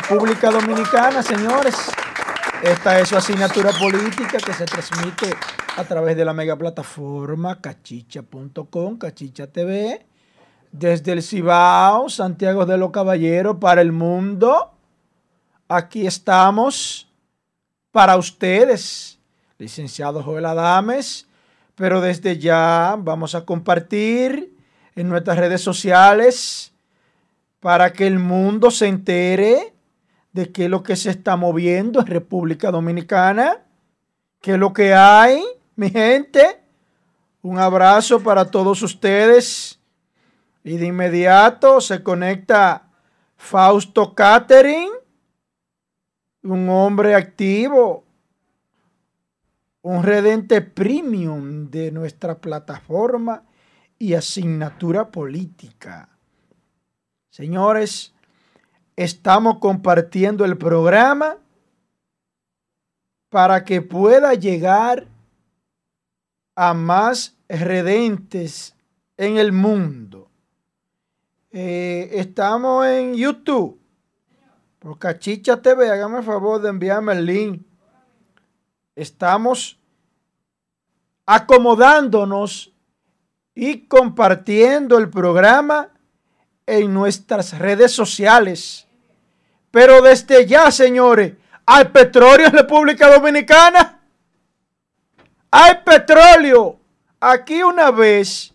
República Dominicana, señores. Esta es su asignatura política que se transmite a través de la mega plataforma cachicha.com, Cachicha TV, desde el Cibao, Santiago de los Caballeros, para el mundo. Aquí estamos para ustedes, licenciado Joel Adames, pero desde ya vamos a compartir en nuestras redes sociales para que el mundo se entere de qué es lo que se está moviendo en República Dominicana, qué es lo que hay, mi gente. Un abrazo para todos ustedes. Y de inmediato se conecta Fausto Catering, un hombre activo, un redente premium de nuestra plataforma y asignatura política. Señores, estamos compartiendo el programa para que pueda llegar a más redentes en el mundo. Eh, estamos en YouTube. Por Cachicha TV, hágame el favor de enviarme el link. Estamos acomodándonos y compartiendo el programa en nuestras redes sociales. Pero desde ya, señores, hay petróleo en República Dominicana. Hay petróleo. Aquí una vez,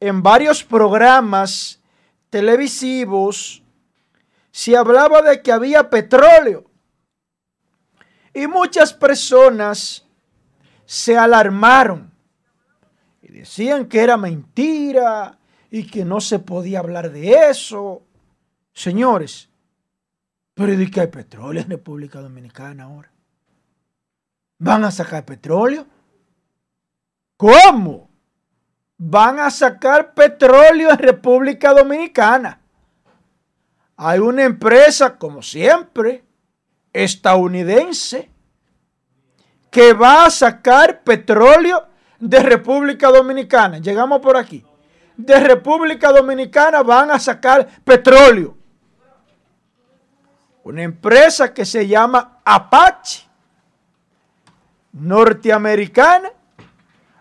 en varios programas televisivos, se hablaba de que había petróleo. Y muchas personas se alarmaron y decían que era mentira, y que no se podía hablar de eso. Señores, pero ¿de qué hay petróleo en República Dominicana ahora? ¿Van a sacar petróleo? ¿Cómo? Van a sacar petróleo en República Dominicana. Hay una empresa, como siempre, estadounidense, que va a sacar petróleo de República Dominicana. Llegamos por aquí de República Dominicana van a sacar petróleo. Una empresa que se llama Apache, norteamericana,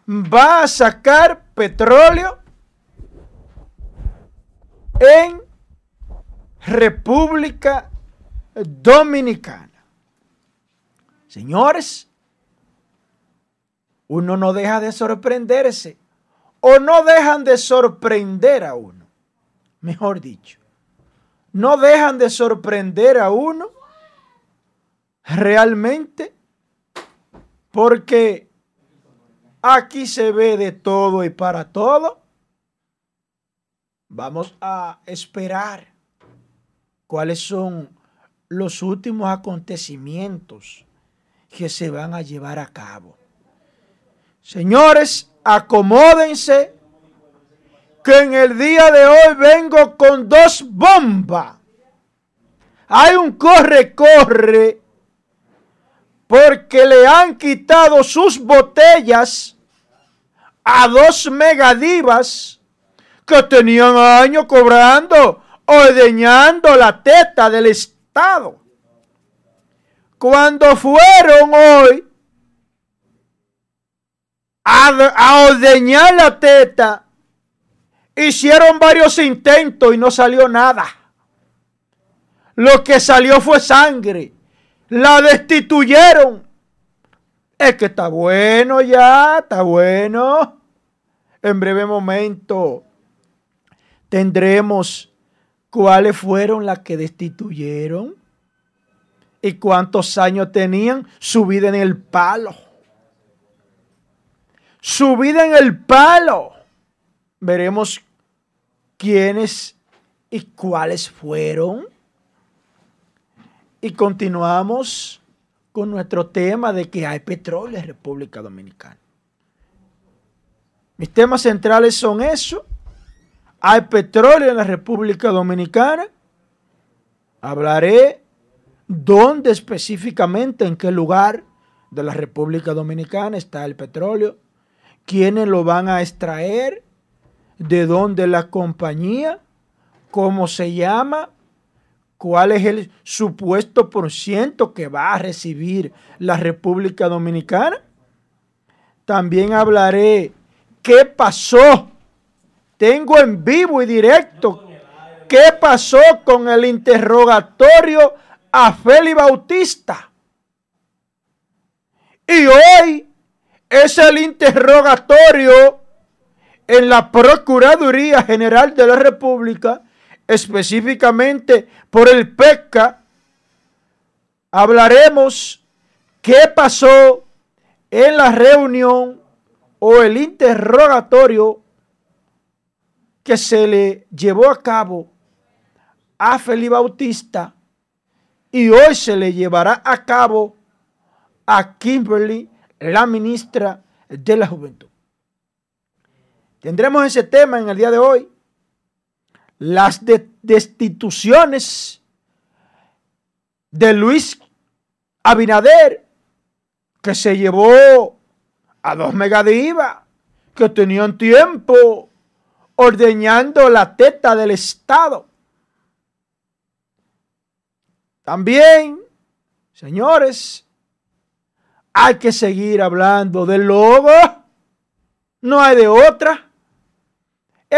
va a sacar petróleo en República Dominicana. Señores, uno no deja de sorprenderse o no dejan de sorprender a uno. Mejor dicho, no dejan de sorprender a uno realmente porque aquí se ve de todo y para todo. Vamos a esperar cuáles son los últimos acontecimientos que se van a llevar a cabo. Señores, acomódense que en el día de hoy vengo con dos bombas. Hay un corre-corre porque le han quitado sus botellas a dos megadivas que tenían años cobrando, ordeñando la teta del Estado. Cuando fueron hoy a, ordeñar la teta, hicieron varios intentos y no salió nada. Lo que salió fue sangre. La destituyeron. Es que está bueno ya, está bueno. En breve momento tendremos cuáles fueron las que destituyeron y cuántos años tenían su vida en el palo su vida en el palo. Veremos quiénes y cuáles fueron. Y continuamos con nuestro tema de que hay petróleo en República Dominicana. Mis temas centrales son eso. Hay petróleo en la República Dominicana. Hablaré dónde específicamente, en qué lugar de la República Dominicana está el petróleo quiénes lo van a extraer, de dónde la compañía, cómo se llama, cuál es el supuesto por ciento que va a recibir la República Dominicana. También hablaré qué pasó. Tengo en vivo y directo qué pasó con el interrogatorio a Feli Bautista. Y hoy es el interrogatorio en la Procuraduría General de la República, específicamente por el PECA. Hablaremos qué pasó en la reunión o el interrogatorio que se le llevó a cabo a Feli Bautista y hoy se le llevará a cabo a Kimberly, la ministra de la Juventud. Tendremos ese tema en el día de hoy. Las destituciones de Luis Abinader, que se llevó a dos megadivas que tenían tiempo ordeñando la teta del Estado. También, señores, hay que seguir hablando del logo. No hay de otra.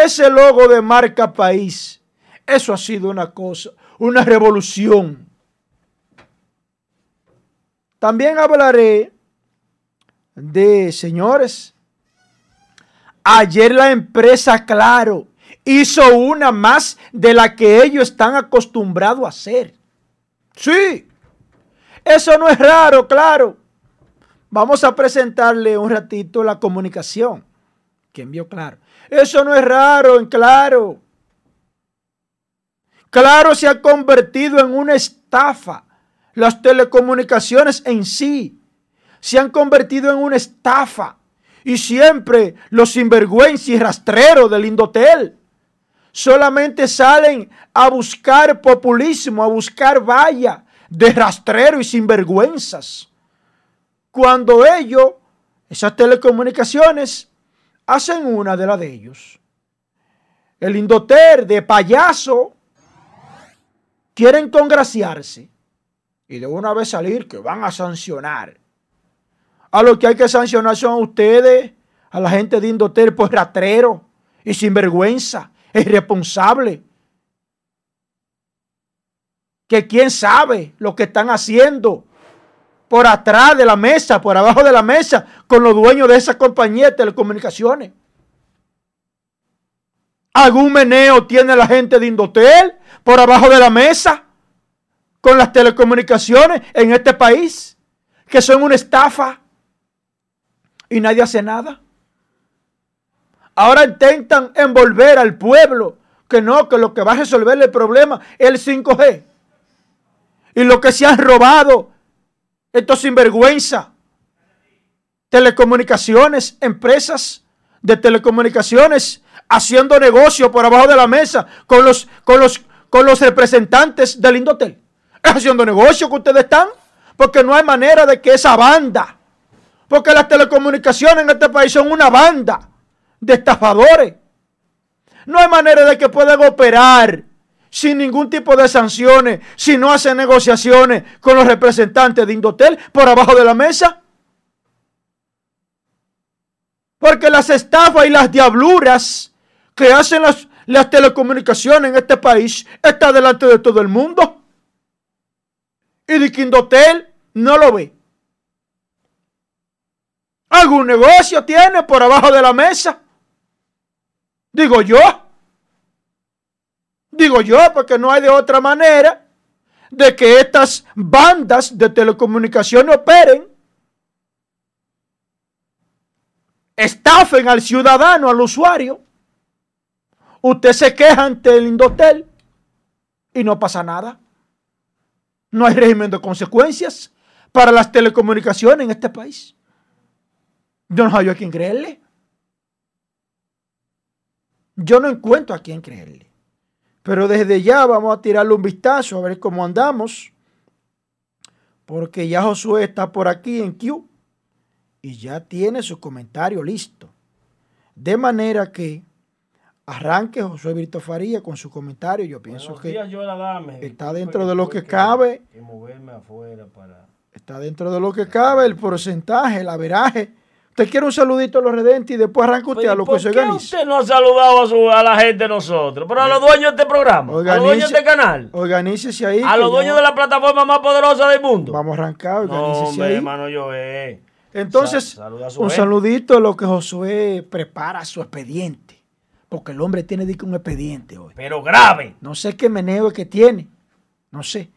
Ese logo de marca país, eso ha sido una cosa, una revolución. También hablaré de, señores, ayer la empresa Claro hizo una más de la que ellos están acostumbrados a hacer. Sí, eso no es raro, claro. Vamos a presentarle un ratito la comunicación. ¿Quién vio claro? Eso no es raro en claro. Claro se ha convertido en una estafa. Las telecomunicaciones en sí se han convertido en una estafa. Y siempre los sinvergüenza y rastreros del Indotel solamente salen a buscar populismo, a buscar valla de rastrero y sinvergüenzas. Cuando ellos, esas telecomunicaciones, hacen una de las de ellos. El Indoter de payaso quieren congraciarse y de una vez salir que van a sancionar. A lo que hay que sancionar son a ustedes, a la gente de Indoter por rastrero y sinvergüenza es responsable. Que quién sabe lo que están haciendo por atrás de la mesa, por abajo de la mesa, con los dueños de esa compañía de telecomunicaciones. ¿Algún meneo tiene la gente de Indotel por abajo de la mesa con las telecomunicaciones en este país? Que son una estafa y nadie hace nada. Ahora intentan envolver al pueblo que no, que lo que va a resolver el problema es el 5G. Y lo que se han robado, estos sinvergüenza, telecomunicaciones, empresas de telecomunicaciones, haciendo negocio por abajo de la mesa con los, con los, con los representantes del Indotel. Es haciendo negocio que ustedes están, porque no hay manera de que esa banda, porque las telecomunicaciones en este país son una banda de estafadores. No hay manera de que puedan operar sin ningún tipo de sanciones si no hacen negociaciones con los representantes de Indotel por abajo de la mesa. Porque las estafas y las diabluras que hacen las, las telecomunicaciones en este país está delante de todo el mundo. Y de que Indotel no lo ve. ¿Algún negocio tiene por abajo de la mesa? Digo yo. Digo yo, porque no hay de otra manera de que estas bandas de telecomunicación operen, estafen al ciudadano, al usuario. Usted se queja ante el Indotel y no pasa nada. No hay régimen de consecuencias para las telecomunicaciones en este país. Yo no hay a quien creerle. Yo no encuentro a quién creerle. Pero desde ya vamos a tirarle un vistazo a ver cómo andamos. Porque ya Josué está por aquí en Q y ya tiene su comentario listo. De manera que arranque Josué Brito Faría con su comentario. Yo pienso que días, Joel Adame. está dentro de lo que cabe. que moverme afuera para... está dentro de lo que cabe el porcentaje, el averaje. Usted quiere un saludito a los redentes y después arranca usted a lo ¿por que se qué organiza. usted no ha saludado a, su- a la gente de nosotros? Pero a los dueños de este programa, a los dueños de este canal, Organícese ahí. a los yo- dueños de la plataforma más poderosa del mundo. Vamos a arrancar, no, organícese hombre, ahí. hermano. Entonces, saluda a su un saludito a lo que Josué prepara su expediente. Porque el hombre tiene un expediente hoy. Pero grave. No sé qué meneo es que tiene. No sé.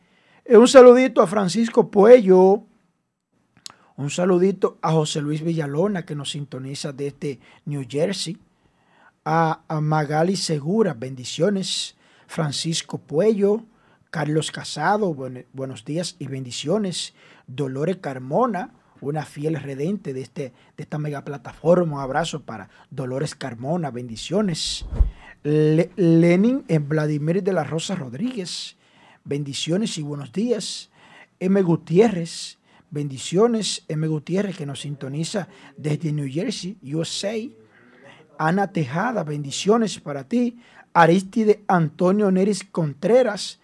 Eh, Un saludito a Francisco Puello. Un saludito a José Luis Villalona que nos sintoniza desde New Jersey. A, Magali Segura, bendiciones. Francisco Puello. Carlos Casado, buen- buenos días y bendiciones. Dolores Carmona, una fiel redente de, este, de esta mega plataforma. Un abrazo para Dolores Carmona, bendiciones. Le- Lenin en Vladimir de la Rosa Rodríguez, bendiciones y buenos días. M. Gutiérrez, bendiciones. M. Gutiérrez que nos sintoniza desde New Jersey, USA. Ana Tejada, bendiciones para ti. Aristide Antonio Neris Contreras.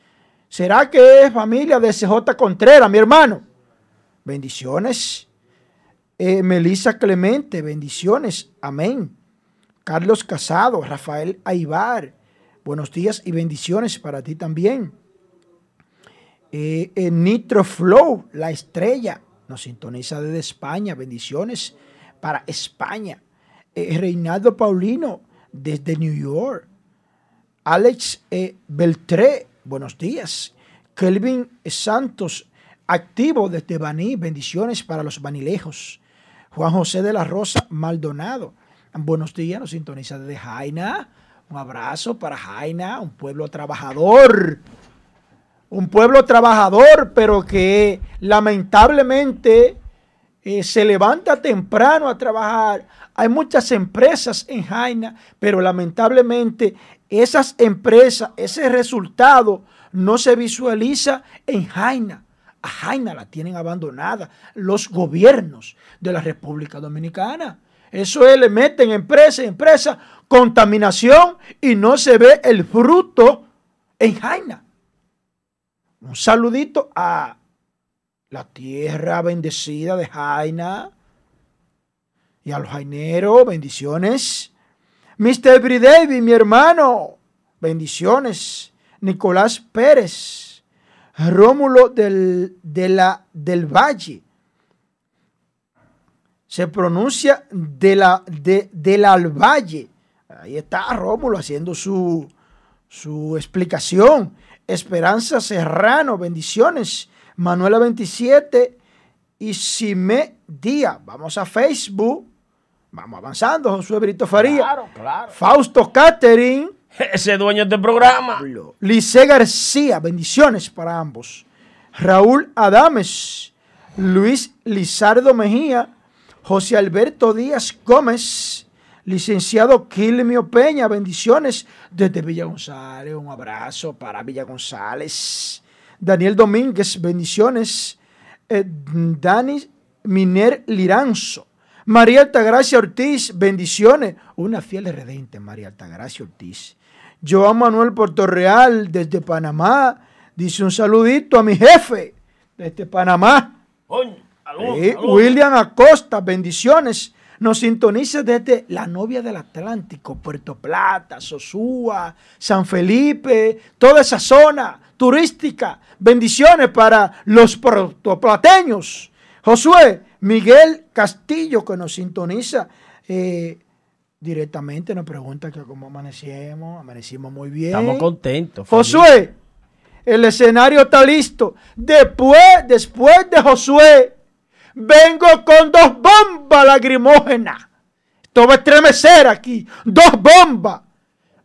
¿Será que es familia de CJ Contreras, mi hermano? Bendiciones. Eh, Melissa Clemente, bendiciones. Amén. Carlos Casado, Rafael Aibar, buenos días y bendiciones para ti también. Eh, Nitro Flow, la estrella, nos sintoniza desde España, bendiciones para España. Eh, Reinaldo Paulino, desde New York. Alex eh, Beltré, buenos días. Kelvin Santos, activo desde Baní, bendiciones para los banilejos. Juan José de la Rosa Maldonado, buenos días, nos sintoniza desde Jaina. Un abrazo para Jaina, un pueblo trabajador. Un pueblo trabajador, pero que lamentablemente eh, se levanta temprano a trabajar. Hay muchas empresas en Jaina, pero lamentablemente esas empresas, ese resultado no se visualiza en Jaina. A Jaina la tienen abandonada los gobiernos de la República Dominicana. Eso es, le meten empresa, empresa, contaminación y no se ve el fruto en Jaina. Un saludito a la tierra bendecida de Jaina y a los jaineros, bendiciones. Mr. Bridevi, mi hermano, bendiciones. Nicolás Pérez, Rómulo del, del Valle. Se pronuncia de la, de, del Alvalle. Ahí está Rómulo haciendo su, su explicación. Esperanza Serrano, bendiciones. Manuela 27 y Simé Díaz. Vamos a Facebook. Vamos avanzando. Josué Brito Faría. Claro, claro. Fausto Catering. Ese dueño de este programa. Lice García, bendiciones para ambos. Raúl Adames, Luis Lizardo Mejía, José Alberto Díaz Gómez, licenciado Quilmio Peña, bendiciones desde Villa González. Un abrazo para Villa González. Daniel Domínguez, bendiciones. Eh, Dani Miner Liranzo. María Altagracia Ortiz, bendiciones. Una fiel redente, María Altagracia Ortiz. Joan Manuel Portorreal, desde Panamá, dice un saludito a mi jefe, desde Panamá. Eh, salud. William Acosta, bendiciones. Nos sintoniza desde la novia del Atlántico, Puerto Plata, Sosúa, San Felipe, toda esa zona turística. Bendiciones para los puertoplateños. Josué Miguel Castillo, que nos sintoniza eh, directamente, nos pregunta que cómo amanecimos. Amanecimos muy bien. Estamos contentos. Josué, el escenario está listo. Después, después de Josué, vengo con dos bombas lacrimógenas. Esto va a estremecer aquí. Dos bombas.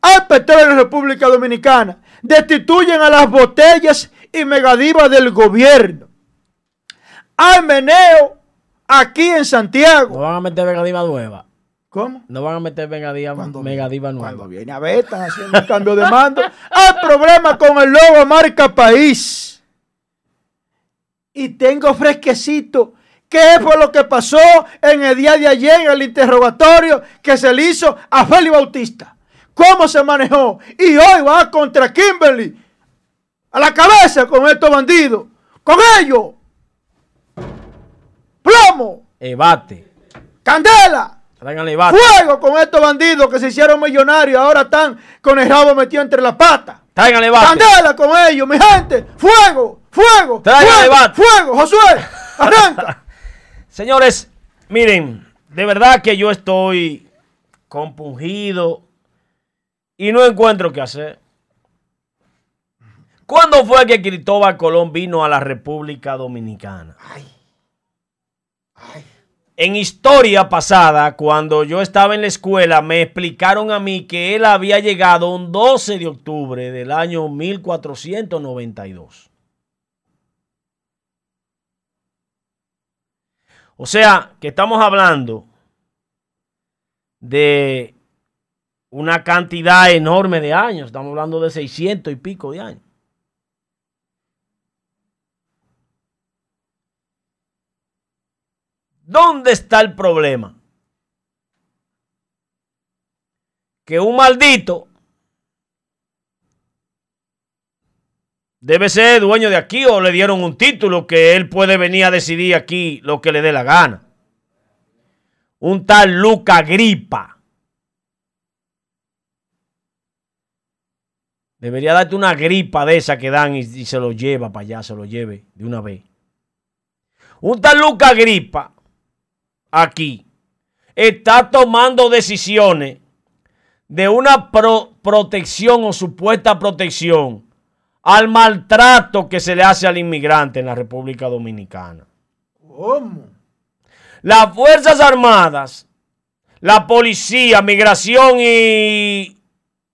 Al petróleo de la República Dominicana. Destituyen a las botellas y megadivas del gobierno. Al meneo aquí en No Santiago. van a meter Megadiva nueva. ¿Cómo? No van a meter Megadiva, Megadiva nueva. Cuando viene a ver, están haciendo un cambio de mando. Hay problema con el logo marca país. Y tengo fresquecito. ¿Qué fue lo que pasó en el día de ayer en el interrogatorio que se le hizo a Félix Bautista? cómo se manejó. Y hoy va contra Kimberly. A la cabeza con estos bandidos. Con ellos. Plomo. Ebate. Candela. Fuego con estos bandidos que se hicieron millonarios. Ahora están con el rabo metido entre las patas. Tráiganle ebate. Candela con ellos, mi gente. Fuego. Fuego. Tráiganle Fuego. ebate. Fuego. Josué. Arranca. Señores, miren, de verdad que yo estoy compungido y no encuentro qué hacer. ¿Cuándo fue que Cristóbal Colón vino a la República Dominicana? En historia pasada, cuando yo estaba en la escuela, me explicaron a mí que él había llegado un 12 de octubre del año 1492. O sea, que estamos hablando de una cantidad enorme de años. Estamos hablando de 600 y pico de años. ¿Dónde está el problema? Que un maldito debe ser dueño de aquí o le dieron un título que él puede venir a decidir aquí lo que le dé la gana. Un tal Luca Gripa. Debería darte una gripa de esa que dan y, se lo lleva para allá, se lo lleve de una vez. Un tal Luca Gripa aquí está tomando decisiones de una pro- protección o supuesta protección al maltrato que se le hace al inmigrante en la República Dominicana. ¿Cómo? Las Fuerzas Armadas, la policía, migración y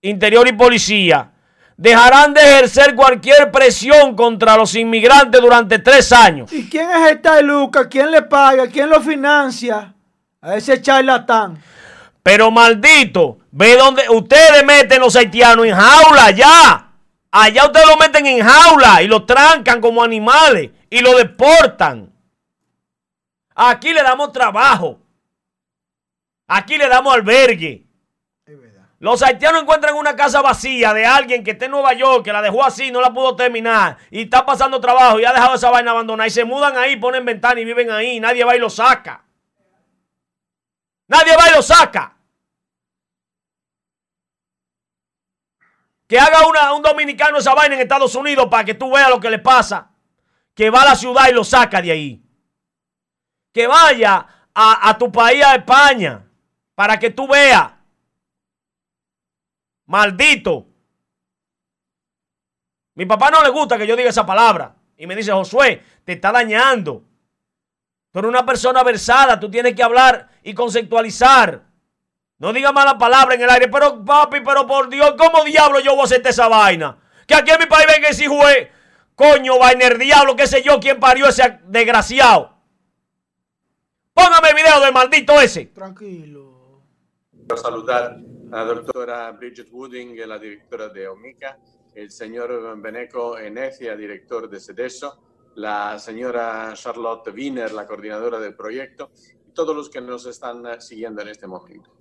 interior y policía dejarán de ejercer cualquier presión contra los inmigrantes durante tres años. ¿Y quién es esta Luca? ¿Quién le paga? ¿Quién lo financia? A ese charlatán. Pero maldito, ve donde ustedes meten los haitianos en jaula allá. Allá ustedes lo meten en jaula y lo trancan como animales y lo deportan. Aquí le damos trabajo. Aquí le damos albergue. Los haitianos encuentran una casa vacía de alguien que está en Nueva York, que la dejó así, no la pudo terminar, y está pasando trabajo y ha dejado esa vaina abandonada, y se mudan ahí, ponen ventana y viven ahí, nadie va y lo saca. Nadie va y lo saca. Que haga una- un dominicano esa vaina en Estados Unidos para que tú veas lo que le pasa. Que va a la ciudad y lo saca de ahí. Que vaya a, a tu país, a España, para que tú veas. Maldito. Mi papá no le gusta que yo diga esa palabra. Y me dice, Josué, te está dañando. Tú eres una persona versada, tú tienes que hablar y conceptualizar. No diga mala palabra en el aire, pero papi, pero por Dios, ¿cómo diablo yo voy a hacerte esa vaina? Que aquí en mi país venga ese hijo de coño, vaina, el diablo, qué sé yo, quién parió ese desgraciado. Póngame el video del maldito ese. Tranquilo. Quiero saludar a la doctora Bridget Wooding, la directora de OMICA, el señor Beneco Enecia, director de CEDESO, la señora Charlotte Wiener, la coordinadora del proyecto, y todos los que nos están siguiendo en este momento.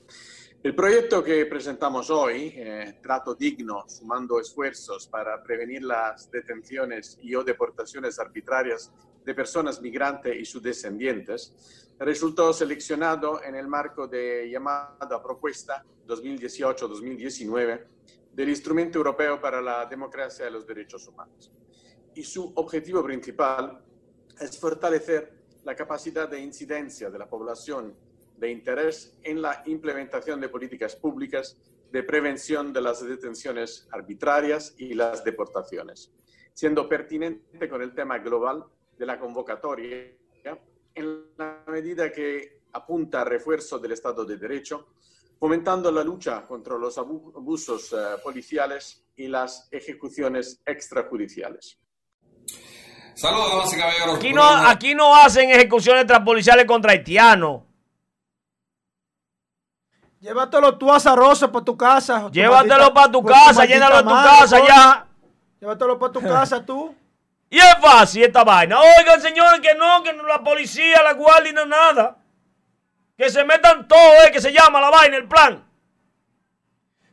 El proyecto que presentamos hoy, eh, Trato Digno, sumando esfuerzos para prevenir las detenciones y o deportaciones arbitrarias de personas migrantes y sus descendientes, resultó seleccionado en el marco de llamada propuesta 2018-2019 del Instrumento Europeo para la Democracia y los Derechos Humanos. Y su objetivo principal es fortalecer la capacidad de incidencia de la población de interés en la implementación de políticas públicas de prevención de las detenciones arbitrarias y las deportaciones, siendo pertinente con el tema global de la convocatoria en la medida que apunta a refuerzo del Estado de Derecho, fomentando la lucha contra los abu- abusos eh, policiales y las ejecuciones extrajudiciales. Saludos, damas y caballeros. Aquí no, aquí no hacen ejecuciones transpoliciales contra haitianos. Llévatelo tú azaroso para tu casa. tu Llévatelo para tu casa, llénalo en tu madre, casa coño. ya. Llévatelo para tu casa tú. Y es fácil esta vaina. Oigan, señores, que no, que no la policía, la guardia, no nada. Que se metan todos, eh, que se llama la vaina, el plan.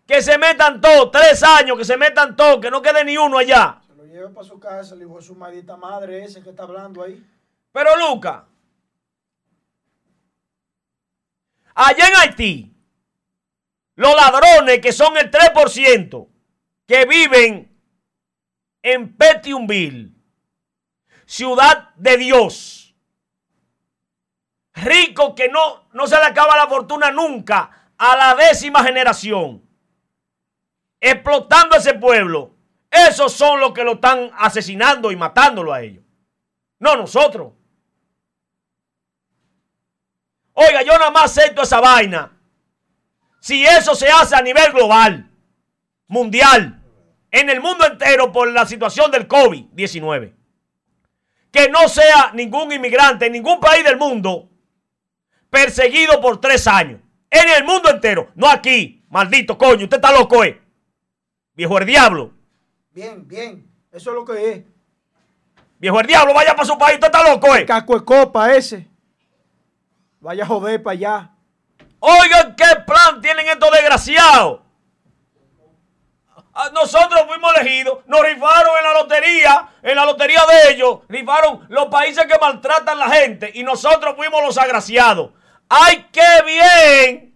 Que se metan todos, tres años, que se metan todos, que no quede ni uno allá. Se lo lleva para su casa, le dijo su maldita madre ese que está hablando ahí. Pero Luca, allá en Haití, los ladrones que son el 3%, que viven en Petionville, ciudad de Dios, rico que no, no se le acaba la fortuna nunca a la décima generación, explotando ese pueblo. Esos son los que lo están asesinando y matándolo a ellos. No nosotros. Oiga, yo nada más acepto esa vaina. Si eso se hace a nivel global, mundial, en el mundo entero por la situación del COVID-19. Que no sea ningún inmigrante en ningún país del mundo perseguido por tres años. En el mundo entero. No aquí. Maldito coño. Usted está loco, ¿eh? Viejo el diablo. Bien, bien. Eso es lo que es. Viejo el diablo, vaya para su país. Usted está loco, ¿eh? Caco de copa ese. Vaya a joder para allá. Oigan qué plan tienen estos desgraciados. Ah, Nosotros fuimos elegidos, nos rifaron en la lotería, en la lotería de ellos, rifaron los países que maltratan a la gente y nosotros fuimos los agraciados. ¡Ay, qué bien!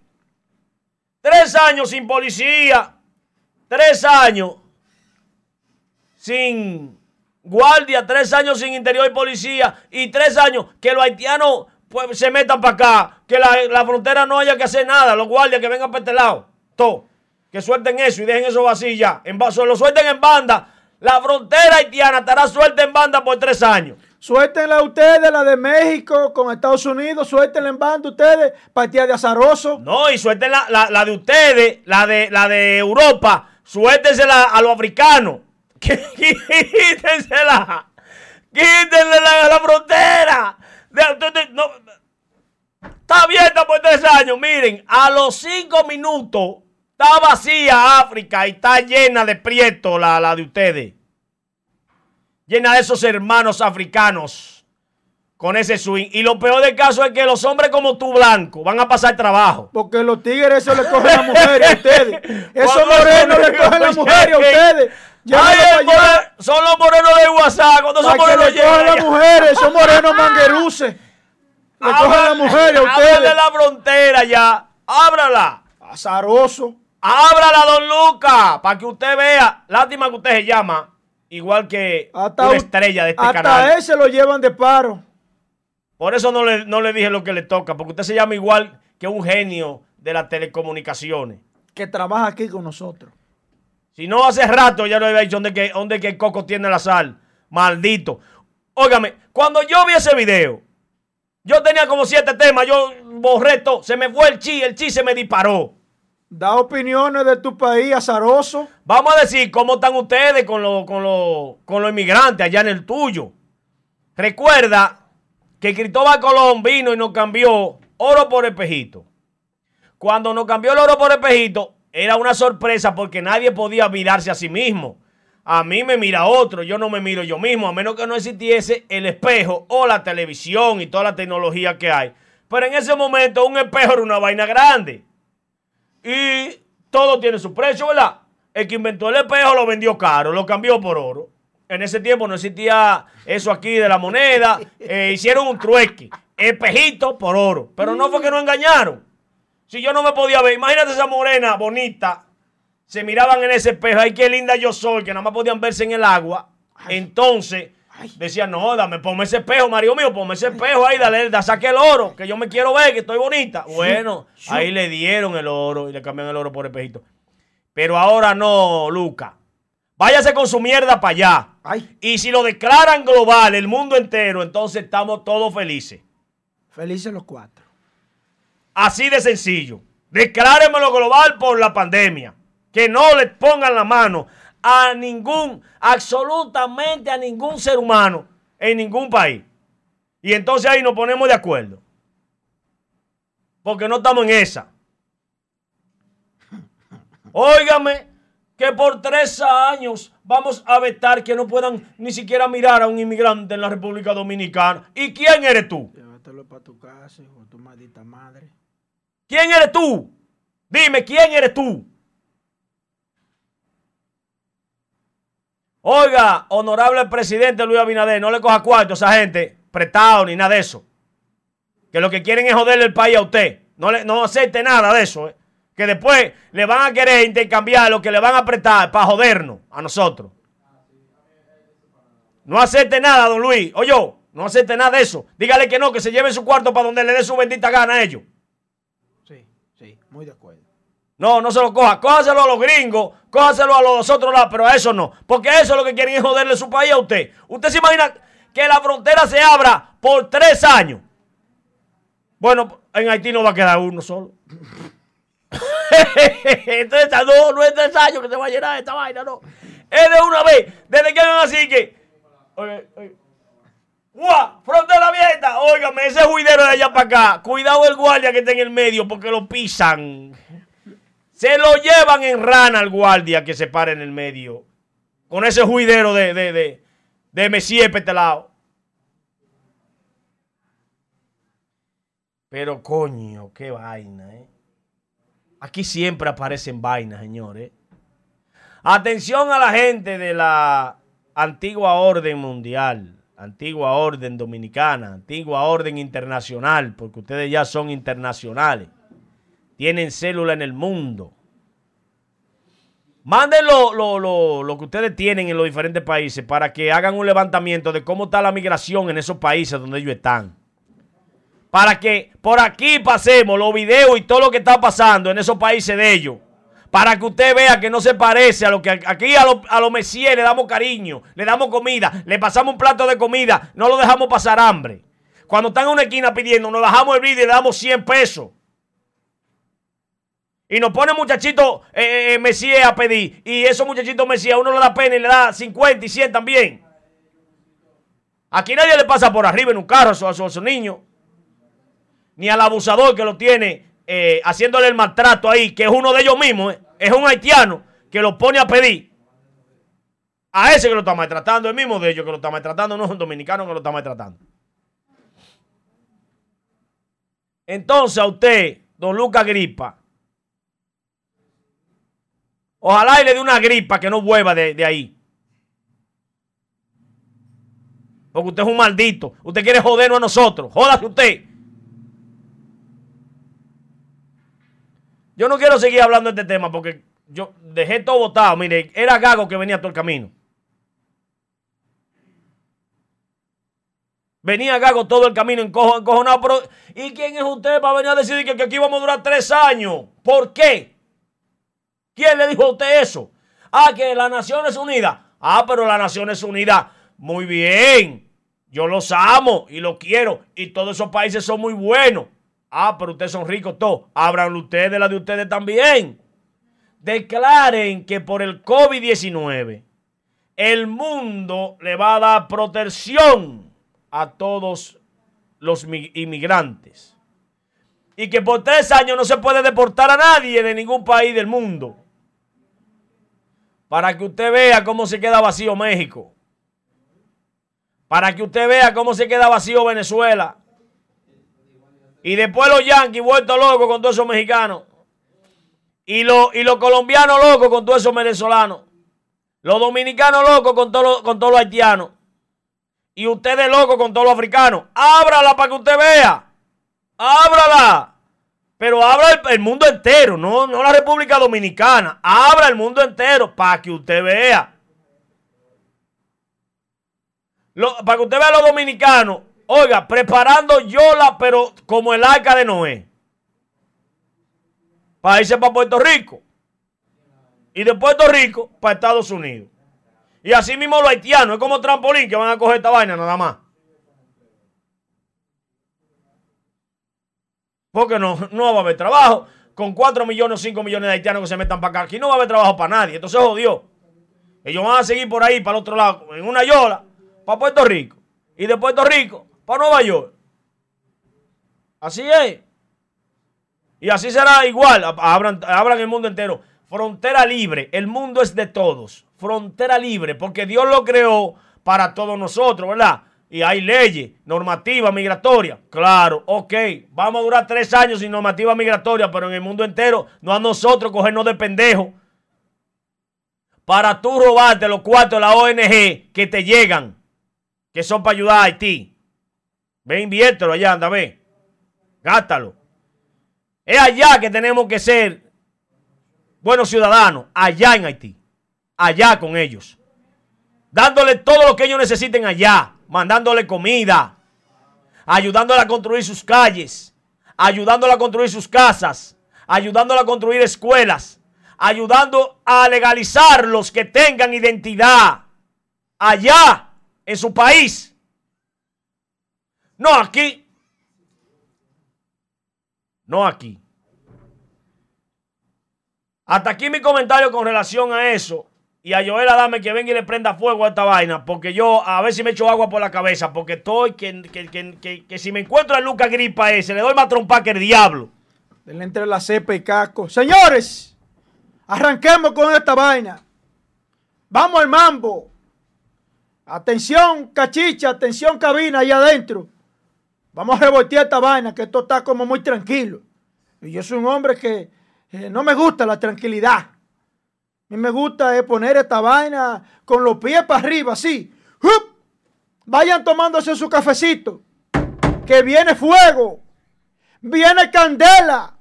Tres años sin policía, tres años sin guardia, tres años sin interior y policía y tres años que los haitianos pues, se metan para acá, que la, la frontera no haya que hacer nada, los guardias que vengan para este lado, todo, que suelten eso y dejen eso vacío ya, en, lo suelten en banda, la frontera haitiana estará suelta en banda por tres años. Suéltenla ustedes, la de México con Estados Unidos. Suéltenla en banda ustedes, partida de azaroso. No, y suelten la, la- la de ustedes, la de, la de Europa, suéltensela a los africanos. Quítensela. Quítenle la, la frontera. No. Está abierta por tres años. Miren, a los cinco minutos está vacía África y está llena de prieto la, la de ustedes. Llena de esos hermanos africanos con ese swing. Y lo peor del caso es que los hombres como tú, blanco, van a pasar trabajo. Porque los tigres eso le cogen las mujeres a ustedes. Esos morenos le cogen las morenos mujeres a ustedes. Ay, son los morenos de WhatsApp. Cuando que morenos llegan las mujeres, son morenos mangueruces. Le cogen las mujeres a Ábrale ustedes. la frontera ya. Ábrala. Azaroso. Ábrala, don Lucas, para que usted vea. Lástima que usted se llama igual que Hasta, una un- estrella de este hasta canal. ese lo llevan de paro. Por eso no le, no le dije lo que le toca, porque usted se llama igual que un genio de las telecomunicaciones. Que trabaja aquí con nosotros. Si no, hace rato ya le había dicho dónde que, que Coco tiene la sal. Maldito. Óigame, cuando yo vi ese video, yo tenía como siete temas, yo borré todo, se me fue el chi, el chi se me disparó. Da opiniones de tu país, azaroso. Vamos a decir cómo están ustedes con los con los- con los inmigrantes allá en el tuyo. Recuerda que Cristóbal Colón vino y nos cambió oro por espejito. Cuando nos cambió el oro por espejito, era una sorpresa porque nadie podía mirarse a sí mismo. A mí me mira otro, yo no me miro yo mismo, a menos que no existiese el espejo o la televisión y toda la tecnología que hay. Pero en ese momento un espejo era una vaina grande. Y todo tiene su precio, ¿verdad? El que inventó el espejo lo vendió caro, lo cambió por oro. En ese tiempo no existía eso aquí de la moneda. eh, hicieron un trueque. Espejito por oro. Pero no fue que nos engañaron. Si yo no me podía ver, imagínate esa morena bonita. Se miraban en ese espejo. Ay, qué linda yo soy, que nada más podían verse en el agua. Entonces decían, no, dame, ponme ese espejo, Mario mío, ponme ese espejo ahí, dale, da, saque el oro, que yo me quiero ver, que estoy bonita. Bueno, ahí le dieron el oro y le cambiaron el oro por espejito. Pero ahora no, Luca. Váyase con su mierda para allá. Ay, Y si lo declaran global, el mundo entero, entonces estamos todos felices. felices los cuatro. Así de sencillo. Declárenmelo global por la pandemia. Que no le pongan la mano a ningún, absolutamente a ningún ser humano en ningún país. Y entonces ahí nos ponemos de acuerdo. Porque no estamos en esa. Óigame que por tres años vamos a vetar que no puedan ni siquiera mirar a un inmigrante en la República Dominicana. ¿Y quién eres tú? Llévatelo para tu casa, hijo tu maldita madre. ¿Quién eres tú? Dime, ¿quién eres tú? Oiga, honorable presidente Luis Abinader, no le coja cuarto a esa gente, prestado ni nada de eso. Que lo que quieren es joderle el país a usted. No, le, no acepte nada de eso. Eh. Que después le van a querer intercambiar lo que le van a prestar para jodernos a nosotros. No acepte nada, don Luis. Oye, no acepte nada de eso. Dígale que no, que se lleve su cuarto para donde le dé su bendita gana a ellos. Muy de acuerdo. No, no se lo coja. Cójaselo a los gringos, cójaselo a los otros lados, pero a eso no. Porque eso es lo que quieren es joderle su país a usted. Usted se imagina que la frontera se abra por tres años. Bueno, en Haití no va a quedar uno solo. Entonces, no, no es tres años que se va a llenar esta vaina, no. Es de una vez, desde que hagan así que. Oye, oye. ¡Guau! ¡Frontera abierta! Óigame, ese juidero de allá para acá. Cuidado el guardia que está en el medio porque lo pisan. Se lo llevan en rana al guardia que se para en el medio. Con ese juidero de, de, de, de Messier petelado. Pero coño, qué vaina, ¿eh? Aquí siempre aparecen vainas, señores. Atención a la gente de la antigua orden mundial, antigua orden dominicana, antigua orden internacional, porque ustedes ya son internacionales. Tienen célula en el mundo. Manden lo, lo, lo, lo, que ustedes tienen en los diferentes países para que hagan un levantamiento de cómo está la migración en esos países donde ellos están para que por aquí pasemos los videos y todo lo que está pasando en esos países de ellos. Para que usted vea que no se parece a lo que aquí a los a lo Messier le damos cariño, le damos comida, le pasamos un plato de comida, no lo dejamos pasar hambre. Cuando están en una esquina pidiendo, nos bajamos el vídeo y le damos 100 pesos. Y nos pone muchachito eh, eh, Messier a pedir. Y esos muchachitos a uno le da pena y le da 50 y 100 también. Aquí nadie le pasa por arriba en un carro a esos, a esos niños ni al abusador que lo tiene eh, haciéndole el maltrato ahí, que es uno de ellos mismos, eh, es un haitiano que lo pone a pedir. A ese que lo está maltratando, el mismo de ellos que lo está maltratando, no es un dominicano que lo está maltratando. Entonces a usted, don Lucas Gripa, ojalá y le dé una gripa que no vuelva de, ahí. Porque usted es un maldito. Usted quiere jodernos a nosotros. Jódase usted. Yo no quiero seguir hablando de este tema porque yo dejé todo votado. Mire, era Gago que venía todo el camino. Venía Gago todo el camino encojo, encojonado. Pero, ¿y quién es usted para venir a decir que, que aquí vamos a durar tres años? ¿Por qué? ¿Quién le dijo a usted eso? Ah, que las Naciones Unidas. Ah, pero las Naciones Unidas, muy bien. Yo los amo y los quiero. Y todos esos países son muy buenos. Ah, pero ustedes son ricos todos. Abran ustedes la de ustedes también. Declaren que por el COVID-19 el mundo le va a dar protección a todos los inmigrantes. Y que por tres años no se puede deportar a nadie de ningún país del mundo. Para que usted vea cómo se queda vacío México. Para que usted vea cómo se queda vacío Venezuela. Y después los yanquis vueltos locos con todos esos mexicanos. Y, lo, y los colombianos locos con todos esos venezolanos. Los dominicanos locos con todos con todos los haitianos. Y ustedes locos con todos los africanos. Ábrala para que usted vea. Ábrala. Pero abra el, mundo entero, no, no la República Dominicana. Abra el mundo entero para que usted vea. Para que usted vea a los dominicanos Oiga, preparando Yola, pero como el arca de Noé. Para irse para Puerto Rico. Y de Puerto Rico para Estados Unidos. Y así mismo los haitianos, es como trampolín que van a coger esta vaina nada más. Porque no, no va a haber trabajo. Con 4 millones o 5 millones de haitianos que se metan para acá, aquí no va a haber trabajo para nadie. Entonces jodió. Ellos van a seguir por ahí, para el otro lado, en una yola, para Puerto Rico. Y de Puerto Rico para Nueva York. Así es. Y así será igual. Abran, abran el mundo entero. Frontera libre. El mundo es de todos. Frontera libre. Porque Dios lo creó para todos nosotros, ¿verdad? Y hay leyes, normativa migratoria. Claro, ok. Vamos a durar tres años sin normativa migratoria, pero en el mundo entero, no a nosotros cogernos de pendejo. para tú robarte los cuartos de la ONG que te llegan, que son para ayudar a Haití. Ve, inviértelo allá, anda, ve. Gástalo. Es allá que tenemos que ser buenos ciudadanos, allá en Haití. Allá con ellos. Dándole todo lo que ellos necesiten allá. Mandándole comida. Ayudándole a construir sus calles. Ayudándole a construir sus casas. Ayudándole a construir escuelas. Ayudando a legalizar los que tengan identidad. Allá, en su país. No aquí. No aquí. Hasta aquí mi comentario con relación a eso. Y a Joel dame que venga y le prenda fuego a esta vaina. Porque yo a ver si me echo agua por la cabeza. Porque estoy que, que, si me encuentro a Lucas Gripa ese, le doy más trompa que el diablo. Denle entre la cepa y casco. Señores, arranquemos con esta vaina. Vamos al mambo. Atención, cachicha, atención, cabina, ahí adentro. Vamos a revoltear esta vaina, que esto está como muy tranquilo. Y yo soy un hombre que eh, no me gusta la tranquilidad. A mí me gusta eh, poner esta vaina con los pies para arriba, así. Vayan tomándose su cafecito. Que viene fuego. Viene candela.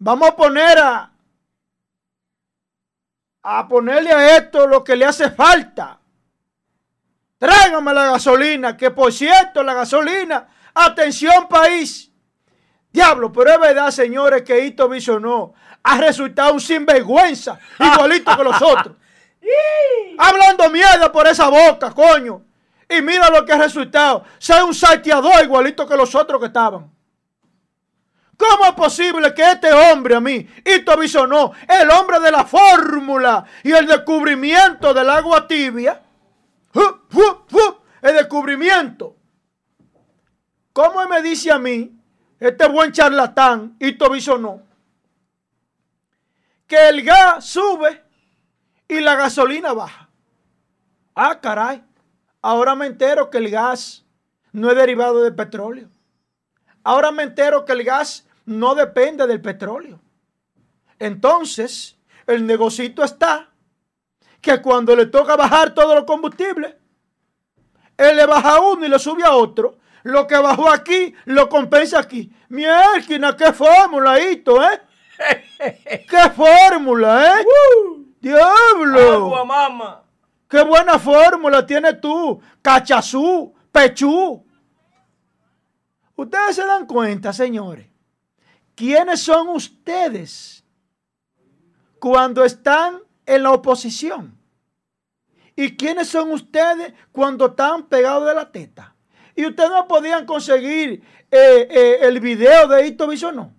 Vamos a poner a, a ponerle a esto lo que le hace falta. Tráigame la gasolina, que por cierto, la gasolina Atención país. Diablo, pero es verdad, señores, que Hito Bisonó ha resultado un sinvergüenza, igualito que los otros. Hablando mierda por esa boca, coño. Y mira lo que ha resultado. Ser un salteador igualito que los otros que estaban. ¿Cómo es posible que este hombre a mí, Hito Bisonó, el hombre de la fórmula y el descubrimiento del agua tibia, el descubrimiento ¿Cómo me dice a mí, este buen charlatán, y no, que el gas sube y la gasolina baja? Ah, caray. Ahora me entero que el gas no es derivado del petróleo. Ahora me entero que el gas no depende del petróleo. Entonces, el negocito está que cuando le toca bajar todos los combustibles, él le baja a uno y le sube a otro lo que bajó aquí lo compensa aquí. Mierda, qué fórmula, ¿eh? ¡Qué fórmula, eh! ¡Diablo! Agua, mamá. ¡Qué buena fórmula tienes tú! Cachazú, pechú. Ustedes se dan cuenta, señores. ¿Quiénes son ustedes cuando están en la oposición? ¿Y quiénes son ustedes cuando están pegados de la teta? Y ustedes no podían conseguir eh, eh, el video de Hito Bisonó.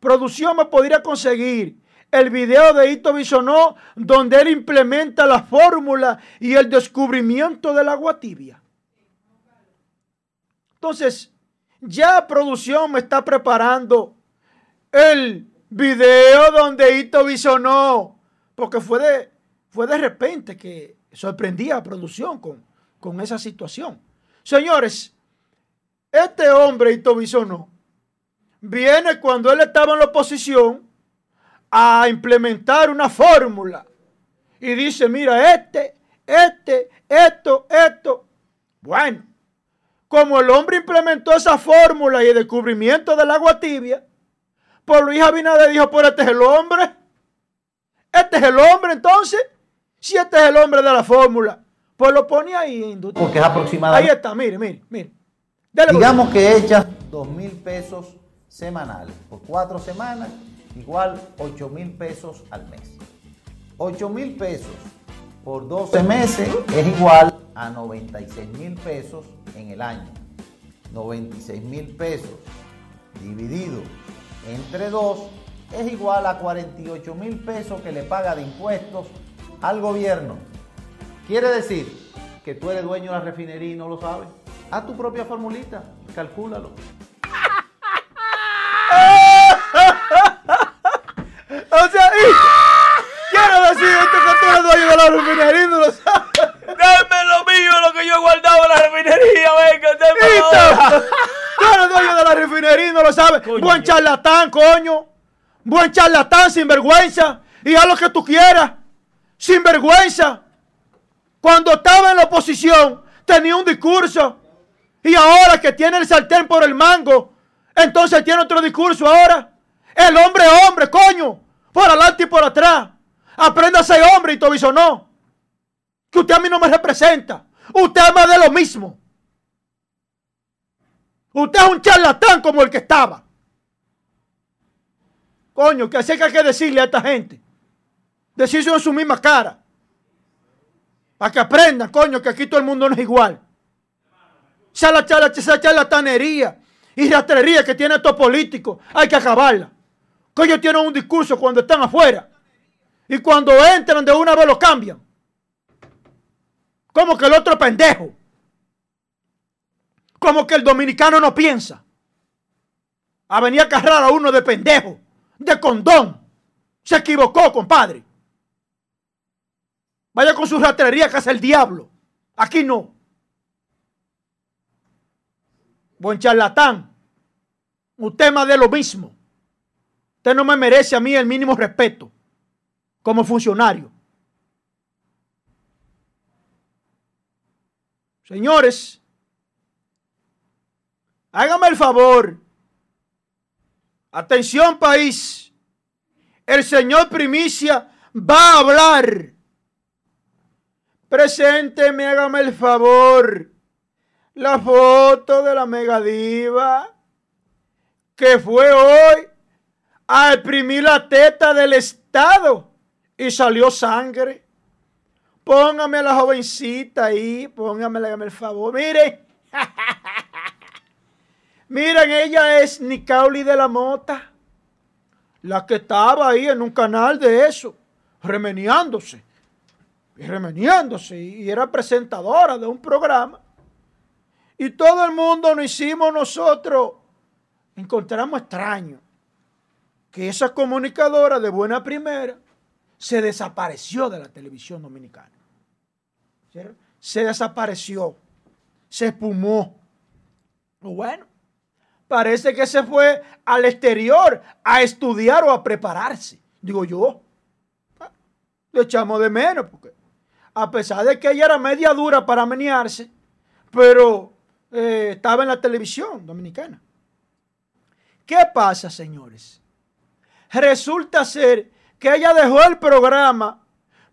Producción me podría conseguir el video de Hito Bisonó donde él implementa la fórmula y el descubrimiento del agua tibia. Entonces, ya producción me está preparando el video donde Hito Bisonó, porque fue de, fue de repente que sorprendía a producción con, con esa situación. Señores, este hombre, Ito viene cuando él estaba en la oposición a implementar una fórmula. Y dice, mira, este, este, esto, esto. Bueno, como el hombre implementó esa fórmula y el descubrimiento del agua tibia, por Luis Abinader dijo, por este es el hombre. Este es el hombre entonces. Si este es el hombre de la fórmula. Pues lo pone ahí, Porque es aproximadamente. Ahí está, mire, mire, mire. Digamos que echas dos mil pesos semanales por cuatro semanas, igual 8 mil pesos al mes. 8 mil pesos por 12 meses es igual a 96 mil pesos en el año. 96 mil pesos dividido entre dos es igual a 48 mil pesos que le paga de impuestos al gobierno. Quiere decir que tú eres dueño de la refinería y no lo sabes. Haz tu propia formulita, calcúlalo. o sea, quiero decir esto que tú eres dueño de la refinería y no lo sabes. Dame lo mío, lo que yo he guardado en la refinería, venga, déme Tú eres dueño de la refinería y no lo sabes. Buen charlatán, coño. Buen charlatán, sin vergüenza. Y haz lo que tú quieras. sin vergüenza. Cuando estaba en la oposición, tenía un discurso. Y ahora que tiene el sartén por el mango, entonces tiene otro discurso ahora. El hombre, hombre, coño. Por adelante y por atrás. Aprenda a ser hombre y todo no. Que usted a mí no me representa. Usted es más de lo mismo. Usted es un charlatán como el que estaba. Coño, que así que hay que decirle a esta gente. Decirse en su misma cara. Para que aprendan, coño, que aquí todo el mundo no es igual. Esa, la, esa charlatanería y rastrería que tiene estos políticos, hay que acabarla. Ellos tienen un discurso cuando están afuera. Y cuando entran de una vez lo cambian. Como que el otro pendejo. Como que el dominicano no piensa. A venir a agarrar a uno de pendejo, de condón. Se equivocó, compadre. Vaya con su rastrería que hace el diablo. Aquí no. Buen charlatán. Usted más de lo mismo. Usted no me merece a mí el mínimo respeto como funcionario. Señores, hágame el favor. Atención país. El señor Primicia va a hablar. Presénteme, hágame el favor. La foto de la megadiva que fue hoy a exprimir la teta del Estado y salió sangre. Póngame a la jovencita ahí, póngame, hágame el favor. Miren, miren, ella es Nicauli de la Mota, la que estaba ahí en un canal de eso, remeniándose, y remeniándose, y era presentadora de un programa. Y todo el mundo nos hicimos nosotros, encontramos extraño que esa comunicadora de buena primera se desapareció de la televisión dominicana. Se desapareció, se espumó. Bueno, parece que se fue al exterior a estudiar o a prepararse. Digo yo, ah, le echamos de menos, porque a pesar de que ella era media dura para menearse, pero eh, estaba en la televisión dominicana. ¿Qué pasa, señores? Resulta ser que ella dejó el programa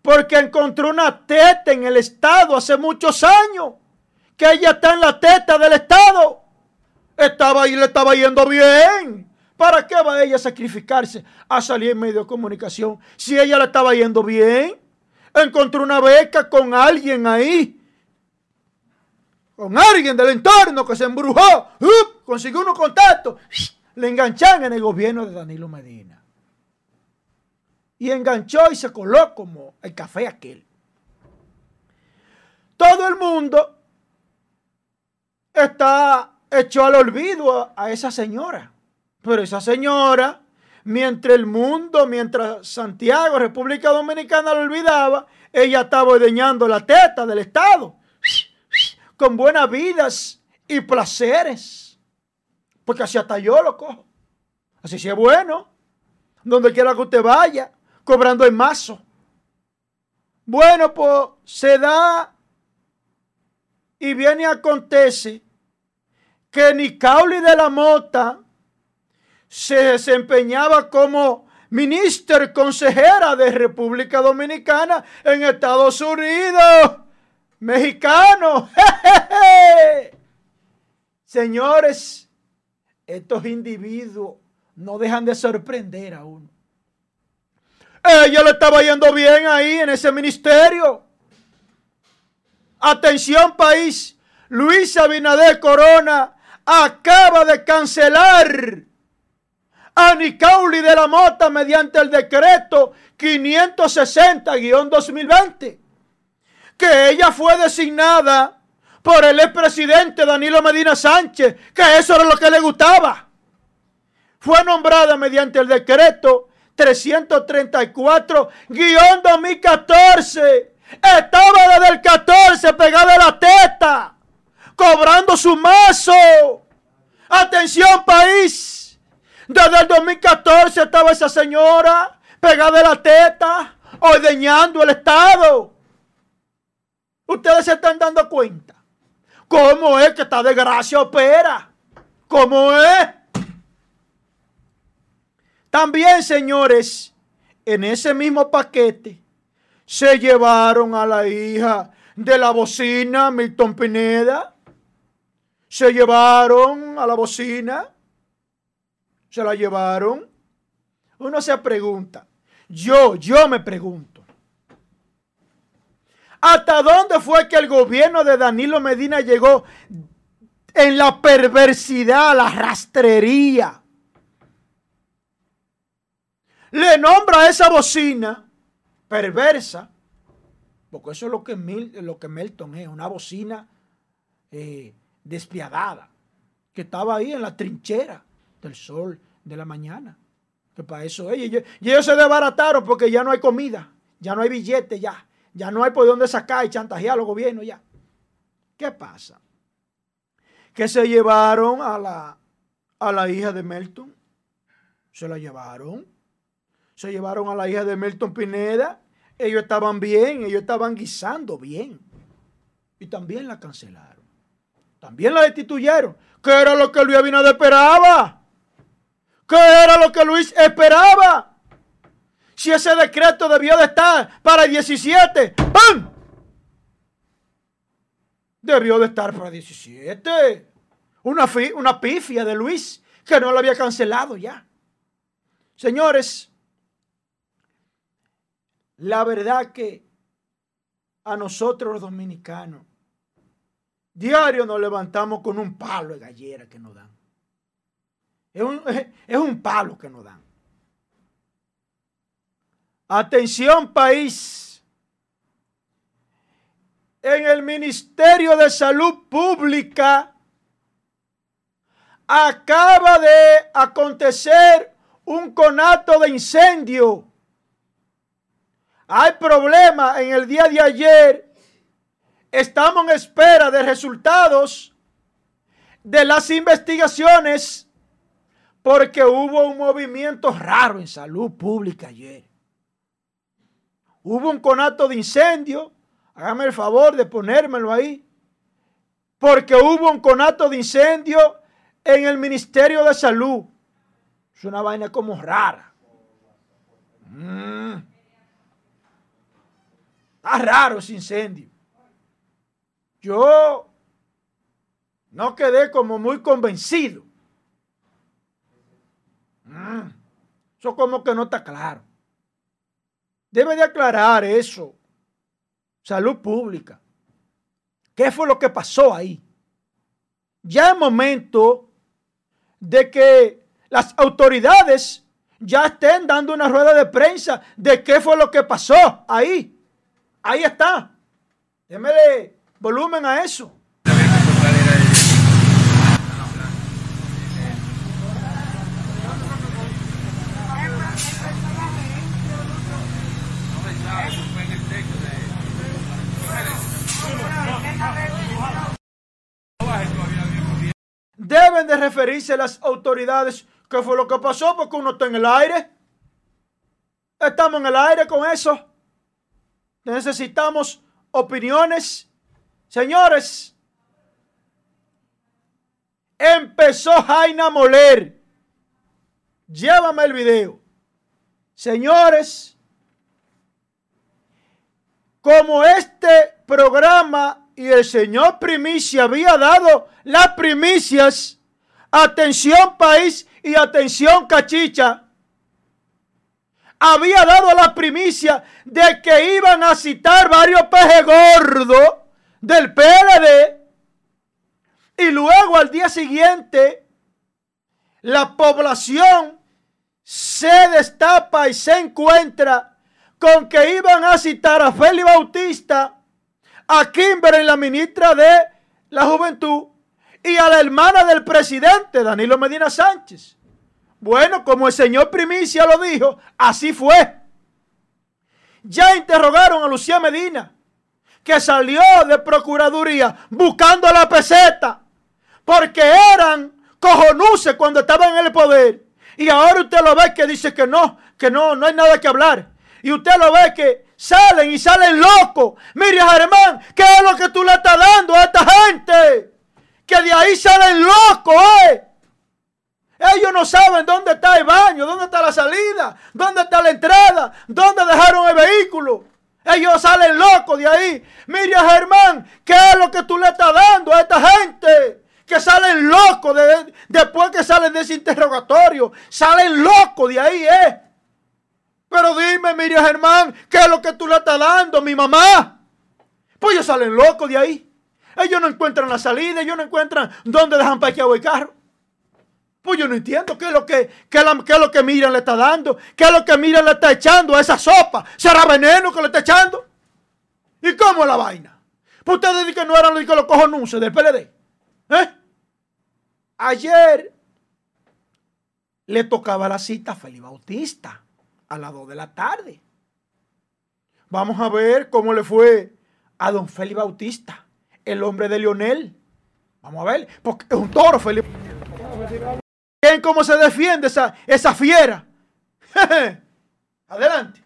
porque encontró una teta en el Estado hace muchos años. Que ella está en la teta del Estado. Estaba ahí, le estaba yendo bien. ¿Para qué va ella a sacrificarse a salir en medio de comunicación? Si ella le estaba yendo bien, encontró una beca con alguien ahí. Con alguien del entorno que se embrujó. consiguió unos contactos. Le enganchan en el gobierno de Danilo Medina y enganchó y se coló como el café aquel. Todo el mundo está hecho al olvido a, esa señora. Pero esa señora, mientras el mundo, mientras Santiago, República Dominicana lo olvidaba, ella estaba ordeñando la teta del Estado con buenas vidas y placeres. Porque así hasta yo lo cojo. Así sí es bueno. Donde quiera que usted vaya, cobrando el mazo. Bueno, pues se da y viene y acontece que Nicauli de la Mota se desempeñaba como minister consejera de República Dominicana en Estados Unidos. Mexicano. Señores, estos individuos no dejan de sorprender a uno. Ella le estaba yendo bien ahí en ese ministerio. Atención país, Luis Abinader Corona acaba de cancelar a de la Mota mediante el decreto 560-2020, que ella fue designada por el expresidente Danilo Medina Sánchez, que eso era lo que le gustaba. Fue nombrada mediante el decreto 334-2014. Estaba desde el 14 pegada a la teta, cobrando su mazo. Atención país. Desde el 2014 estaba esa señora pegada a la teta, ordeñando el Estado. Ustedes se están dando cuenta. ¿Cómo es que esta desgracia opera? ¿Cómo es? También, señores, en ese mismo paquete se llevaron a la hija de la bocina, Milton Pineda. Se llevaron a la bocina. Se la llevaron. Uno se pregunta. Yo, yo me pregunto. ¿Hasta dónde fue que el gobierno de Danilo Medina llegó en la perversidad, la rastrería? Le nombra a esa bocina perversa, porque eso es lo que, lo que Melton es, una bocina eh, despiadada, que estaba ahí en la trinchera del sol de la mañana. Que para eso ellos, y ellos se desbarataron porque ya no hay comida, ya no hay billete, ya, ya no hay por dónde sacar y chantajear a los gobiernos ya. ¿Qué pasa? Que se llevaron a la, a la hija de Melton, se la llevaron se llevaron a la hija de Milton Pineda. Ellos estaban bien, ellos estaban guisando bien. Y también la cancelaron. También la destituyeron. ¿Qué era lo que Luis Abinader esperaba? ¿Qué era lo que Luis esperaba? Si ese decreto debió de estar para el 17, ¡pam! Debió de estar para el 17. Una, una pifia de Luis que no lo había cancelado ya. Señores, la verdad que a nosotros los dominicanos, diario nos levantamos con un palo de gallera que nos dan. Es un, es un palo que nos dan. Atención país. En el Ministerio de Salud Pública acaba de acontecer un conato de incendio hay problemas en el día de ayer. Estamos en espera de resultados de las investigaciones porque hubo un movimiento raro en salud pública ayer. Hubo un conato de incendio. Hágame el favor de ponérmelo ahí. Porque hubo un conato de incendio en el Ministerio de Salud. Es una vaina como rara. Mm. Está raro ese incendio. Yo no quedé como muy convencido. Mm, eso como que no está claro. Debe de aclarar eso. Salud pública. ¿Qué fue lo que pasó ahí? Ya es momento de que las autoridades ya estén dando una rueda de prensa de qué fue lo que pasó ahí. Ahí está. Démele volumen a eso. Deben de referirse las autoridades qué fue lo que pasó porque uno está en el aire. Estamos en el aire con eso. Necesitamos opiniones. Señores, empezó Jaina a moler. Llévame el video. Señores, como este programa y el señor Primicia había dado las primicias, atención país y atención cachicha, había dado la primicia de que iban a citar varios pejes gordos del PLD y luego al día siguiente la población se destapa y se encuentra con que iban a citar a Félix Bautista, a Kimber, la ministra de la Juventud, y a la hermana del presidente, Danilo Medina Sánchez. Bueno, como el señor Primicia lo dijo, así fue. Ya interrogaron a Lucía Medina, que salió de Procuraduría buscando la peseta, porque eran cojonuces cuando estaban en el poder. Y ahora usted lo ve que dice que no, que no, no hay nada que hablar. y usted lo ve que salen y salen locos. Miriam Germán, ¿qué es lo que tú le estás dando a esta gente? Que de ahí salen locos, ¿eh? Ellos no saben dónde está el baño, dónde está la salida, dónde está la entrada, dónde dejaron el vehículo. Ellos salen locos de ahí. Miriam Germán, ¿qué es lo que tú le estás dando a esta gente? Que salen locos de- después que salen de ese interrogatorio. Salen locos de ahí, ¿eh? Pero dime, Miriam Germán, ¿qué es lo que tú le estás dando, mi mamá? Pues ellos salen locos de ahí. Ellos no encuentran la salida, ellos no encuentran dónde dejan parqueado el carro. Pues yo no entiendo qué es lo que, qué es lo que Miriam le está dando, qué es lo que Miriam le está echando a esa sopa. ¿Será veneno que le está echando? ¿Y cómo es la vaina? Pues ustedes dicen que no eran los que lo cojo del PLD. ¿Eh? Ayer le tocaba la cita a Felipe Bautista a las 2 de la tarde. Vamos a ver cómo le fue a don Félix Bautista, el hombre de Lionel. Vamos a ver, porque es un toro, Felipe. ¿Ven cómo se defiende esa, esa fiera? Adelante.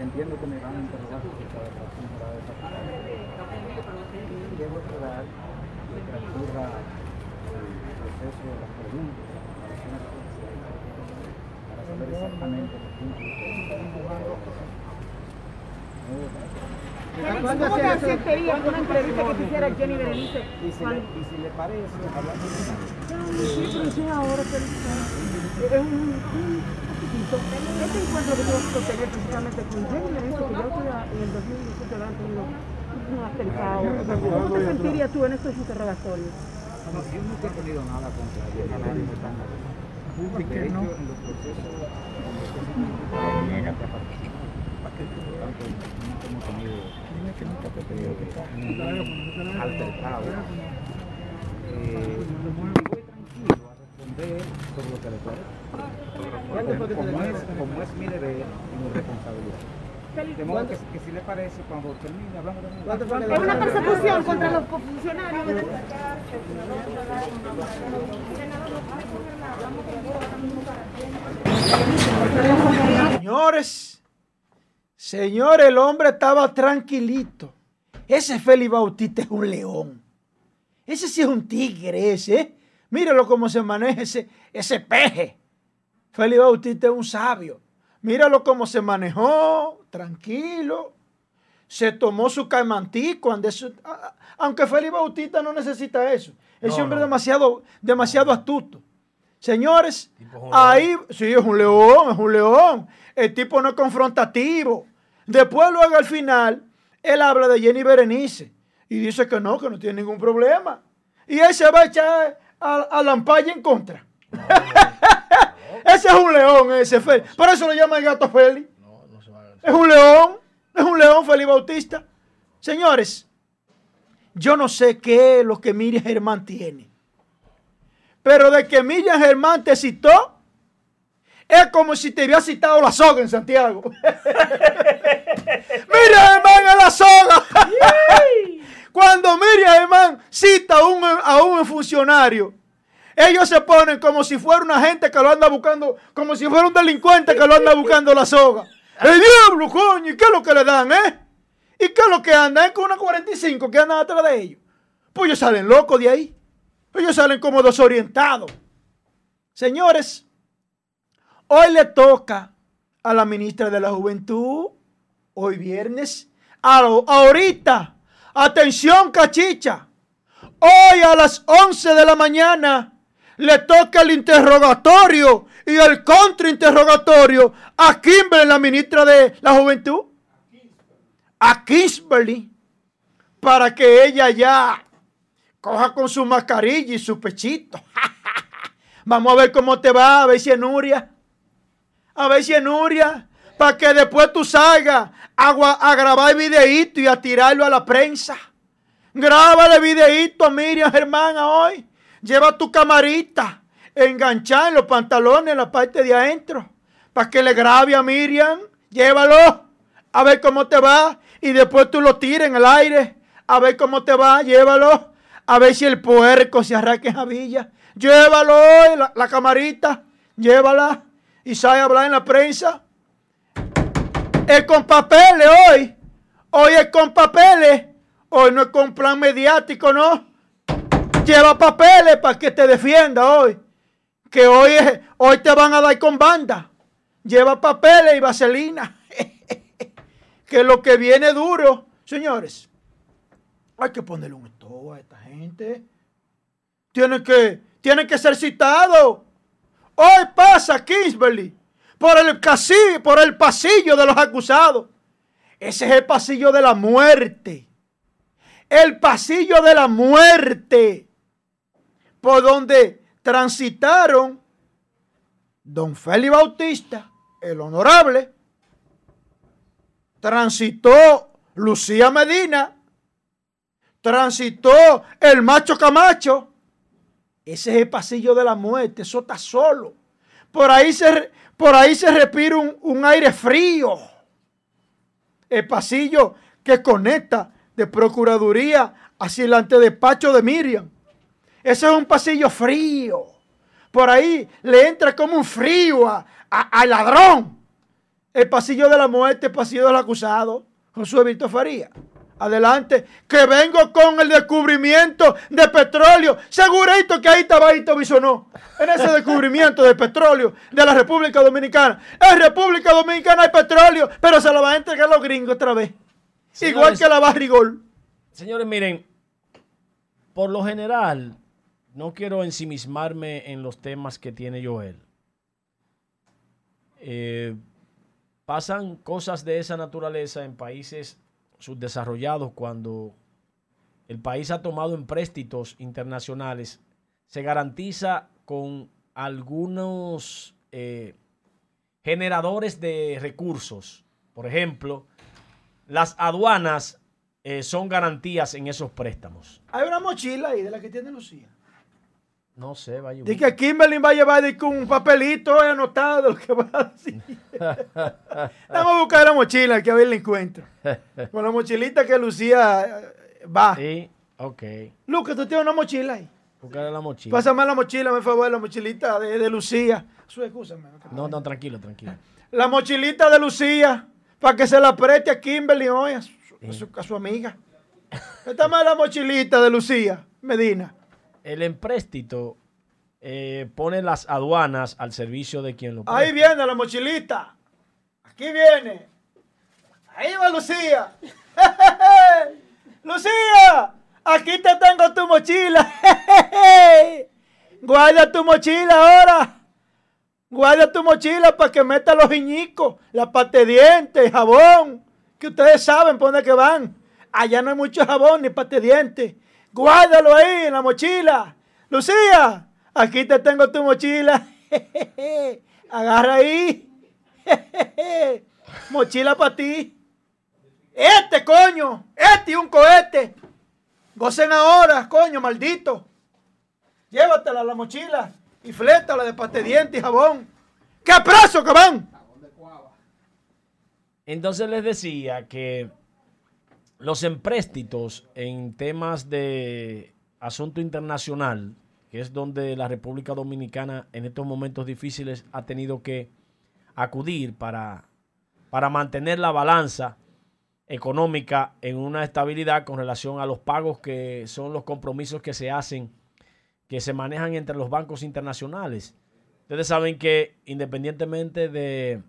Entiendo que me van a interrogar porque está de razón para esa debo esperar que transcurra el proceso de las preguntas, para saber exactamente los puntos que ¿Cómo te aceptarías una entrevista que te hiciera Jenny Berenice? y si, le, y si le parece, hablando de pero sí, ahora es un, poquitito. Este encuentro que tú vas a tener precisamente con Jenny Berenice, que ya en el 2017 han tenido un acercado. ¿Cómo te sentirías tú en estos interrogatorios? No, yo nunca he tenido nada contra ella, nada de hecho, en los procesos donde se han participado, por tanto, hemos tenido altercado. Eh, voy tranquilo a responder sobre lo que le. Como es, como es mi deber y mi responsabilidad. De modo que, que si le parece, cuando termine, hablamos de. Es una persecución contra los funcionarios. Señores, señor, el hombre estaba tranquilito. Ese Félix Bautista es un león. Ese sí es un tigre ese. Míralo cómo se maneja ese, ese peje. Félix Bautista es un sabio. Míralo cómo se manejó, tranquilo. Se tomó su caimantico. aunque Félix Bautista no necesita eso. Ese No, hombre no. es demasiado, demasiado astuto. Señores, ahí, sí, es un león, es un león. El tipo no es confrontativo. Después, luego al final, él habla de Jenny Berenice y dice que no, que no tiene ningún problema. Y él se va a echar a, a Lampaya en contra. ese es un león, ese Félix. Por eso lo llama el gato Félix. Es un león, es un león Félix Bautista. Señores, yo no sé qué es lo que Miriam Germán tiene. Pero de que Miriam Germán te citó, es como si te hubiera citado la soga en Santiago. Miriam Germán es la soga. Cuando Miriam Germán cita a un, a un funcionario, ellos se ponen como si fuera una gente que lo anda buscando, como si fuera un delincuente que lo anda buscando la soga. El diablo, coño, ¿y qué es lo que le dan, eh? ¿Y qué es lo que andan? Es con una 45 que andan atrás de ellos. Pues ellos salen locos de ahí. Ellos salen como desorientados. Señores, hoy le toca a la ministra de la Juventud, hoy viernes, a- ahorita, atención cachicha, hoy a las 11 de la mañana le toca el interrogatorio y el contrainterrogatorio a Kimberly, la ministra de la Juventud, a Kimberly, para que ella ya coja con su mascarilla y su pechito. Vamos a ver cómo te va, a ver si es Nuria. A ver si es Nuria. Para que después tú salgas a, a grabar videíto y a tirarlo a la prensa. Grábale videíto a Miriam Germán hoy. Lleva tu camarita. Enganchada en los pantalones en la parte de adentro. Para que le grabe a Miriam. Llévalo. A ver cómo te va. y después tú lo tiras en el aire, a ver cómo te va, llévalo, a ver si el puerco se arranca en Javilla. Llévalo hoy, la, la camarita, llévala y sale a hablar en la prensa. Es con papeles hoy. Hoy es con papeles. Hoy no es con plan mediático, ¿no? Lleva papeles para que te defienda hoy. Que hoy, hoy te van a dar con banda. Lleva papeles y vaselina. que lo que viene duro, señores. Hay que ponerle un esto a esta gente. Tienen que, tienen que ser citados. Hoy pasa Kingsbury por el casi- por el pasillo de los acusados. Ese es el pasillo de la muerte. El pasillo de la muerte. Por donde transitaron don Félix Bautista, el honorable. Transitó Lucía Medina. Transitó el macho Camacho. Ese es el pasillo de la muerte. Eso está solo. Por ahí se, por ahí se respira un, un aire frío. El pasillo que conecta de Procuraduría hacia el antedespacho de Miriam. Ese es un pasillo frío. Por ahí le entra como un frío al ladrón. El pasillo de la muerte, el pasillo del acusado. Josué Víctor Faría. Adelante, que vengo con el descubrimiento de petróleo. Segurito que ahí estaba Hito Bisonó. En ese descubrimiento de petróleo de la República Dominicana. En República Dominicana hay petróleo, pero se lo van a entregar los gringos otra vez. Igual que la Barrigol. Señores, miren, por lo general, no quiero ensimismarme en los temas que tiene Joel. Eh, pasan cosas de esa naturaleza en países subdesarrollados cuando el país ha tomado empréstitos internacionales. Se garantiza con algunos eh, generadores de recursos. Por ejemplo, las aduanas eh, son garantías en esos préstamos. Hay una mochila ahí de la que tiene Lucía. No sé, vaya. Dice que Kimberly va a llevar que un papelito anotado de lo que va a decir. Vamos a buscar la mochila que a ver la encuentro. Con la mochilita que Lucía eh, va. Sí, ok. Lucas, tú tienes una mochila ahí. Buscar la mochila. Pásame la mochila, por favor, la mochilita de, de Lucía. Su excúsame. No, no, tranquilo, tranquilo. La mochilita de Lucía, para que se la preste a Kimberly hoy, a su, a su- a su amiga. Esta más la mochilita de Lucía, Medina. El empréstito eh, pone las aduanas al servicio de quien lo presta. Ahí viene la mochilita. Aquí viene. Ahí va Lucía. Lucía, aquí te tengo tu mochila. Guarda tu mochila ahora. Guarda tu mochila para que meta los iñicos, la pata de dientes, jabón. Que ustedes saben por dónde que van. Allá no hay mucho jabón ni pata de dientes. Guárdalo ahí en la mochila. Lucía, aquí te tengo tu mochila. Agarra ahí. Mochila para ti. Este, coño. Este y un cohete. Gocen ahora, coño, maldito. Llévatela la mochila y flétala de diente y jabón. ¡Qué preso que van! Entonces les decía que los empréstitos en temas de asunto internacional, que es donde la República Dominicana en estos momentos difíciles ha tenido que acudir para, para mantener la balanza económica en una estabilidad con relación a los pagos que son los compromisos que se hacen, que se manejan entre los bancos internacionales. Ustedes saben que independientemente de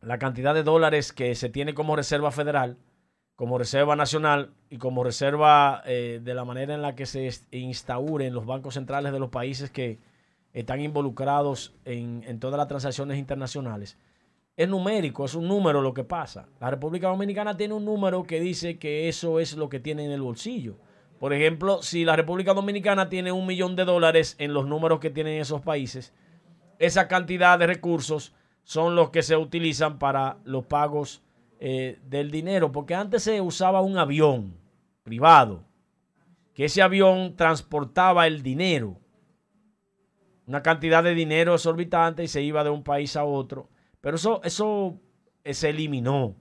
la cantidad de dólares que se tiene como reserva federal, como reserva nacional y como reserva eh, de la manera en la que se instauren los bancos centrales de los países que están involucrados en, en todas las transacciones internacionales. Es numérico, es un número lo que pasa. La República Dominicana tiene un número que dice que eso es lo que tiene en el bolsillo. Por ejemplo, si la República Dominicana tiene un millón de dólares en los números que tienen esos países, esa cantidad de recursos son los que se utilizan para los pagos eh, del dinero, porque antes se usaba un avión privado, que ese avión transportaba el dinero, una cantidad de dinero exorbitante y se iba de un país a otro, pero eso, eso eh, se eliminó.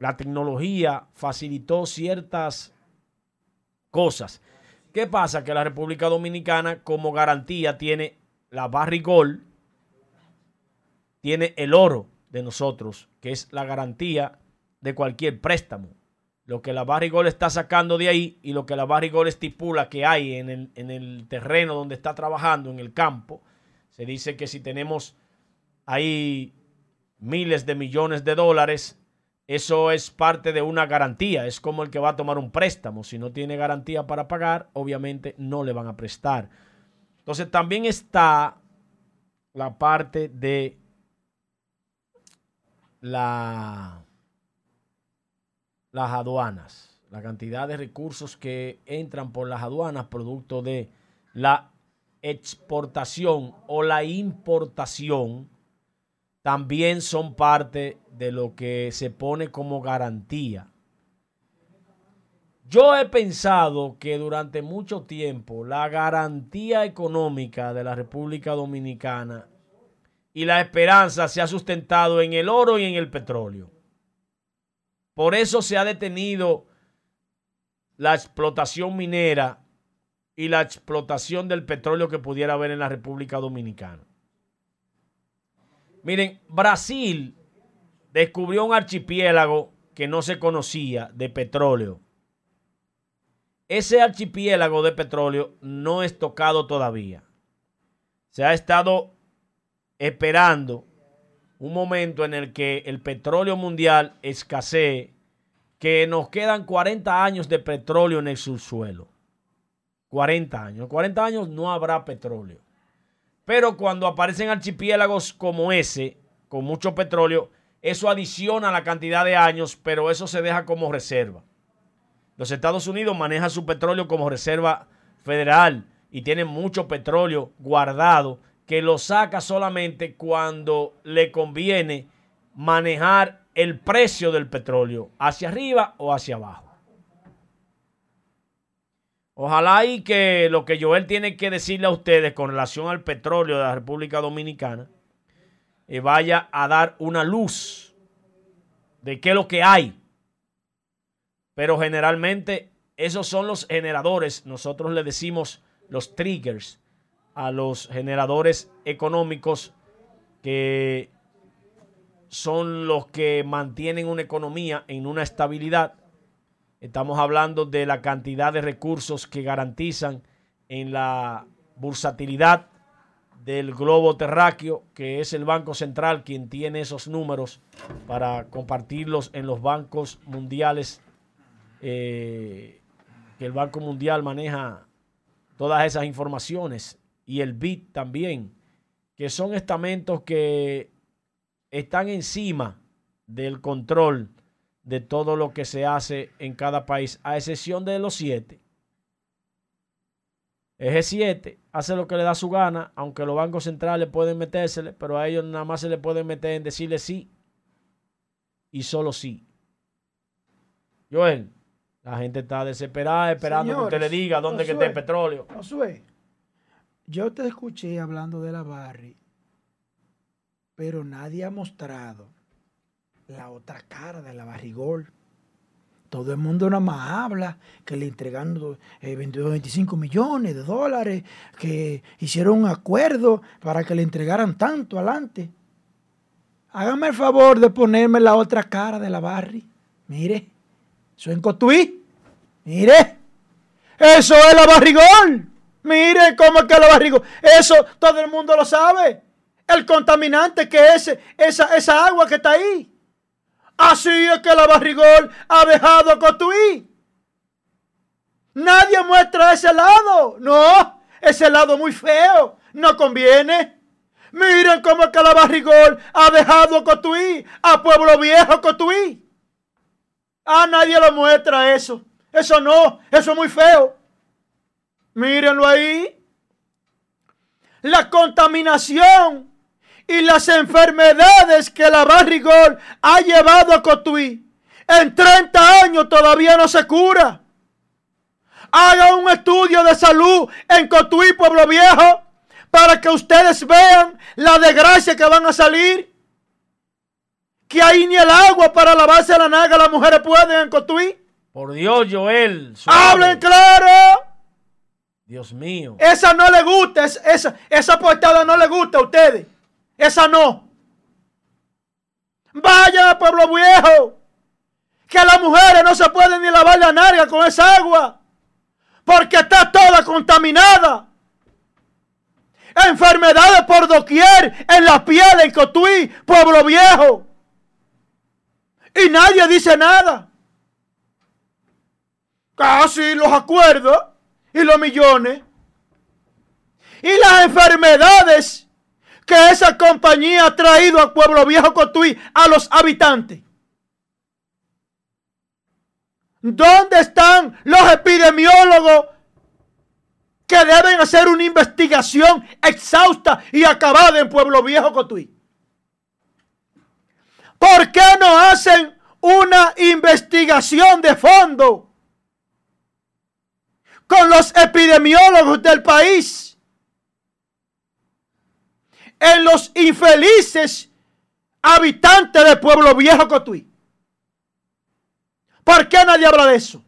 la tecnología facilitó ciertas cosas. ¿Qué pasa? Que la República Dominicana como garantía tiene la barrigol, tiene el oro de nosotros, que es la garantía de cualquier préstamo. Lo que la barrigol está sacando de ahí y lo que la barrigol estipula que hay en el, en el terreno donde está trabajando, en el campo, se dice que si tenemos ahí miles de millones de dólares, eso es parte de una garantía. Es como el que va a tomar un préstamo. Si no tiene garantía para pagar, obviamente no le van a prestar. Entonces también está la parte de la, las aduanas. La cantidad de recursos que entran por las aduanas producto de la exportación o la importación también son parte de lo que se pone como garantía. Yo he pensado que durante mucho tiempo la garantía económica de la República Dominicana y la esperanza se ha sustentado en el oro y en el petróleo. Por eso se ha detenido la explotación minera y la explotación del petróleo que pudiera haber en la República Dominicana. Miren, Brasil descubrió un archipiélago que no se conocía de petróleo. Ese archipiélago de petróleo no es tocado todavía. Se ha estado esperando un momento en el que el petróleo mundial escasee, que nos quedan 40 años de petróleo en el subsuelo. 40 años. 40 años no habrá petróleo. Pero cuando aparecen archipiélagos como ese, con mucho petróleo, eso adiciona la cantidad de años, pero eso se deja como reserva. Los Estados Unidos manejan su petróleo como reserva federal y tienen mucho petróleo guardado que lo saca solamente cuando le conviene manejar el precio del petróleo hacia arriba o hacia abajo. Ojalá y que lo que Joel tiene que decirle a ustedes con relación al petróleo de la República Dominicana eh, vaya a dar una luz de qué es lo que hay. Pero generalmente esos son los generadores, nosotros le decimos los triggers a los generadores económicos que son los que mantienen una economía en una estabilidad. Estamos hablando de la cantidad de recursos que garantizan en la bursatilidad del globo terráqueo, que es el Banco Central quien tiene esos números para compartirlos en los bancos mundiales, eh, que el Banco Mundial maneja todas esas informaciones y el BID también, que son estamentos que están encima del control de todo lo que se hace en cada país, a excepción de los siete. Eje 7 hace lo que le da su gana, aunque los bancos centrales pueden metérsele, pero a ellos nada más se le pueden meter en decirle sí y solo sí. Joel, la gente está desesperada esperando que usted le diga dónde que esté el petróleo. Josué, yo te escuché hablando de la Barry, pero nadie ha mostrado la otra cara de la barrigol. Todo el mundo nada más habla que le entregaron 22, eh, 25 millones de dólares, que hicieron un acuerdo para que le entregaran tanto adelante. Hágame el favor de ponerme la otra cara de la Barry. Mire, eso en Cotuí. Mire, eso es la barrigol. Mire cómo es que la barrigol. Eso todo el mundo lo sabe. El contaminante que es esa, esa agua que está ahí. Así es que la barrigol ha dejado Cotuí. Nadie muestra ese lado. No, ese lado muy feo. No conviene. Miren cómo es que la barrigol ha dejado Cotuí, a Pueblo Viejo Cotuí. Ah, nadie lo muestra eso. Eso no, eso es muy feo. Mírenlo ahí. La contaminación y las enfermedades que la barrigol ha llevado a Cotuí, en 30 años todavía no se cura. Haga un estudio de salud en Cotuí, Pueblo Viejo, para que ustedes vean la desgracia que van a salir. que ahí ni el agua para lavarse la naga las mujeres pueden en Cotuí. Por Dios, Joel. suave. Hablen claro. Dios mío. Esa no le gusta, es- esa, esa portada no le gusta a ustedes. Esa no. Vayan a Pueblo Viejo. Que las mujeres no se pueden ni lavar la narga con esa agua. Porque está toda contaminada. Enfermedades por doquier en la piel en Cotuí, Pueblo Viejo. Y nadie dice nada. Casi los acuerdos y los millones. Y las enfermedades que esa compañía ha traído a Pueblo Viejo Cotuí a los habitantes. ¿Dónde están los epidemiólogos que deben hacer una investigación exhausta y acabada en Pueblo Viejo Cotuí? ¿Por qué no hacen una investigación de fondo con los epidemiólogos del país? En los infelices habitantes de Pueblo Viejo Cotuí. ¿Por qué nadie habla de eso?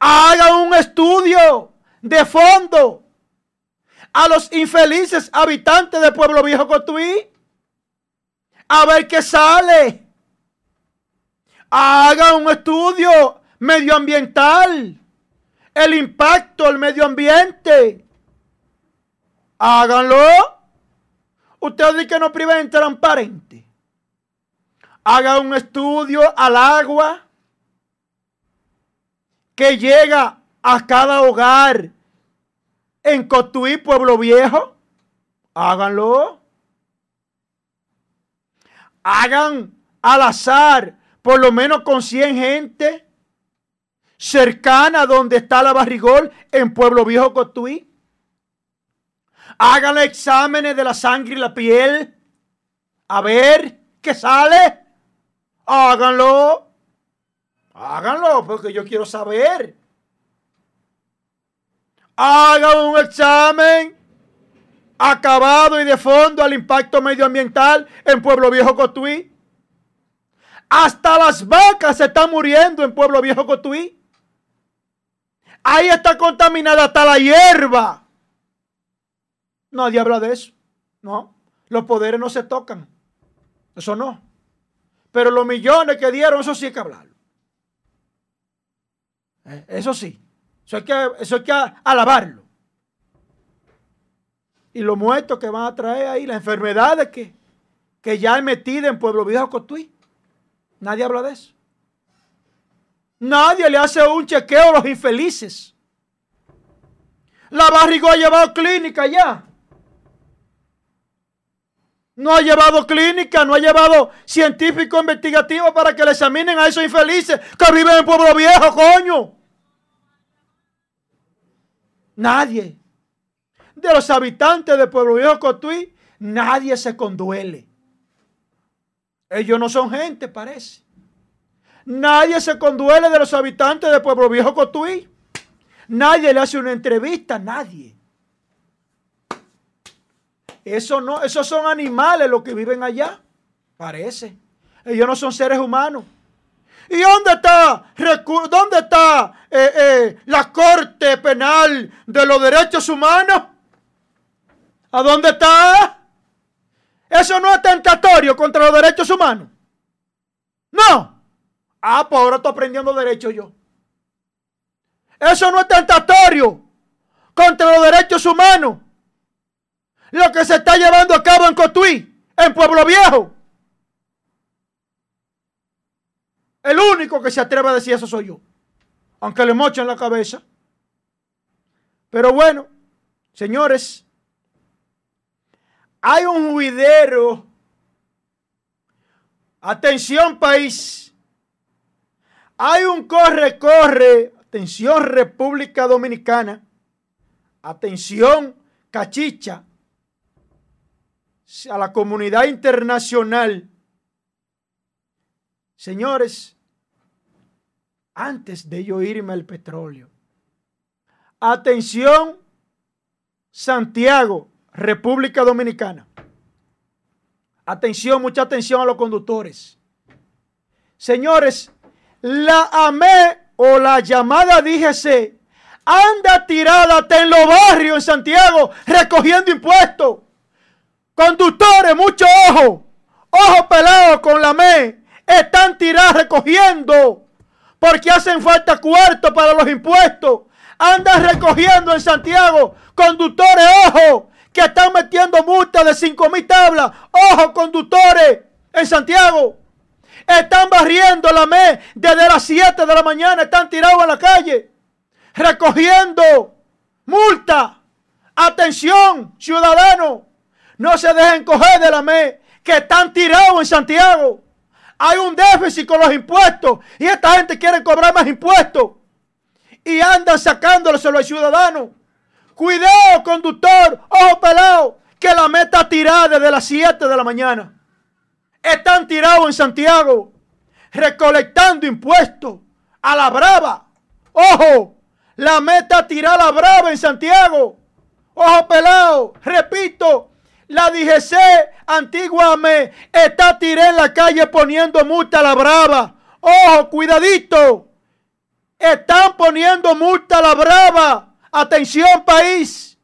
Hagan un estudio de fondo a los infelices habitantes de Pueblo Viejo Cotuí. A ver qué sale. Hagan un estudio medioambiental. El impacto al medio ambiente. Háganlo. Ustedes dicen que no priven transparente. Hagan un estudio al agua que llega a cada hogar en Cotuí, Pueblo Viejo. Háganlo. Hagan al azar, por lo menos con 100 gente cercana donde está la barrigol en Pueblo Viejo, Cotuí. Hagan exámenes de la sangre y la piel. A ver qué sale. Háganlo. Háganlo porque yo quiero saber. Hagan un examen acabado y de fondo al impacto medioambiental en Pueblo Viejo Cotuí. Hasta las vacas se están muriendo en Pueblo Viejo Cotuí. Ahí está contaminada hasta la hierba. Nadie habla de eso. No. Los poderes no se tocan. Eso no. Pero los millones que dieron, eso sí hay que hablarlo. Eh, Eso sí. Eso hay que, eso que alabarlo. Y los muertos que van a traer ahí, las enfermedades que, que ya hay metidas en Pueblo Viejo Cotuí. Nadie habla de eso. Nadie le hace un chequeo a los infelices. La barrigo ha llevado clínica ya. No ha llevado clínica, no ha llevado científico investigativo para que le examinen a esos infelices que viven en Pueblo Viejo, coño. Nadie. De los habitantes de Pueblo Viejo Cotuí, nadie se conduele. Ellos no son gente, parece. Nadie se conduele de los habitantes de Pueblo Viejo Cotuí. Nadie le hace una entrevista, nadie. Eso no, esos son animales los que viven allá. Parece. Ellos no son seres humanos. ¿Y dónde está, dónde está eh, eh, la Corte Penal de los Derechos Humanos? ¿A dónde está? Eso no es tentatorio contra los derechos humanos. No. Ah, pues ahora estoy aprendiendo derecho yo. Eso no es tentatorio contra los derechos humanos. Lo que se está llevando a cabo en Cotuí, en Pueblo Viejo. El único que se atreve a decir eso soy yo. Aunque le mochen la cabeza. Pero bueno, señores, hay un juidero. Atención país. Hay un corre, corre. Atención República Dominicana. Atención Cachicha. A la comunidad internacional. Señores, antes de yo irme al petróleo. Atención Santiago, República Dominicana. Atención, mucha atención a los conductores. Señores, la AME o la llamada DGC anda tirada en los barrios en Santiago recogiendo impuestos. Conductores, mucho ojo. Ojo pelado con la AME. Están tirados recogiendo. Porque hacen falta cuarto para los impuestos. Andan recogiendo en Santiago. Conductores, ojo. Que están metiendo multas de 5 mil tablas. Ojo, conductores en Santiago. Están barriendo la ME desde las 7 de la mañana. Están tirados en la calle. Recogiendo multa. Atención, ciudadanos. No se dejen coger de la ME. Que están tirados en Santiago. Hay un déficit con los impuestos. Y esta gente quiere cobrar más impuestos. Y andan sacándoselo al ciudadano. Cuidado, conductor. Ojo pelado. Que la ME está tirada desde las 7 de la mañana están tirados en Santiago recolectando impuestos a la brava. Ojo, la meta tirar a la brava en Santiago. Ojo pelado, repito, la DGC antigua me está tirada en la calle poniendo multa a la brava. Ojo, cuidadito. Están poniendo multa a la brava. Atención país.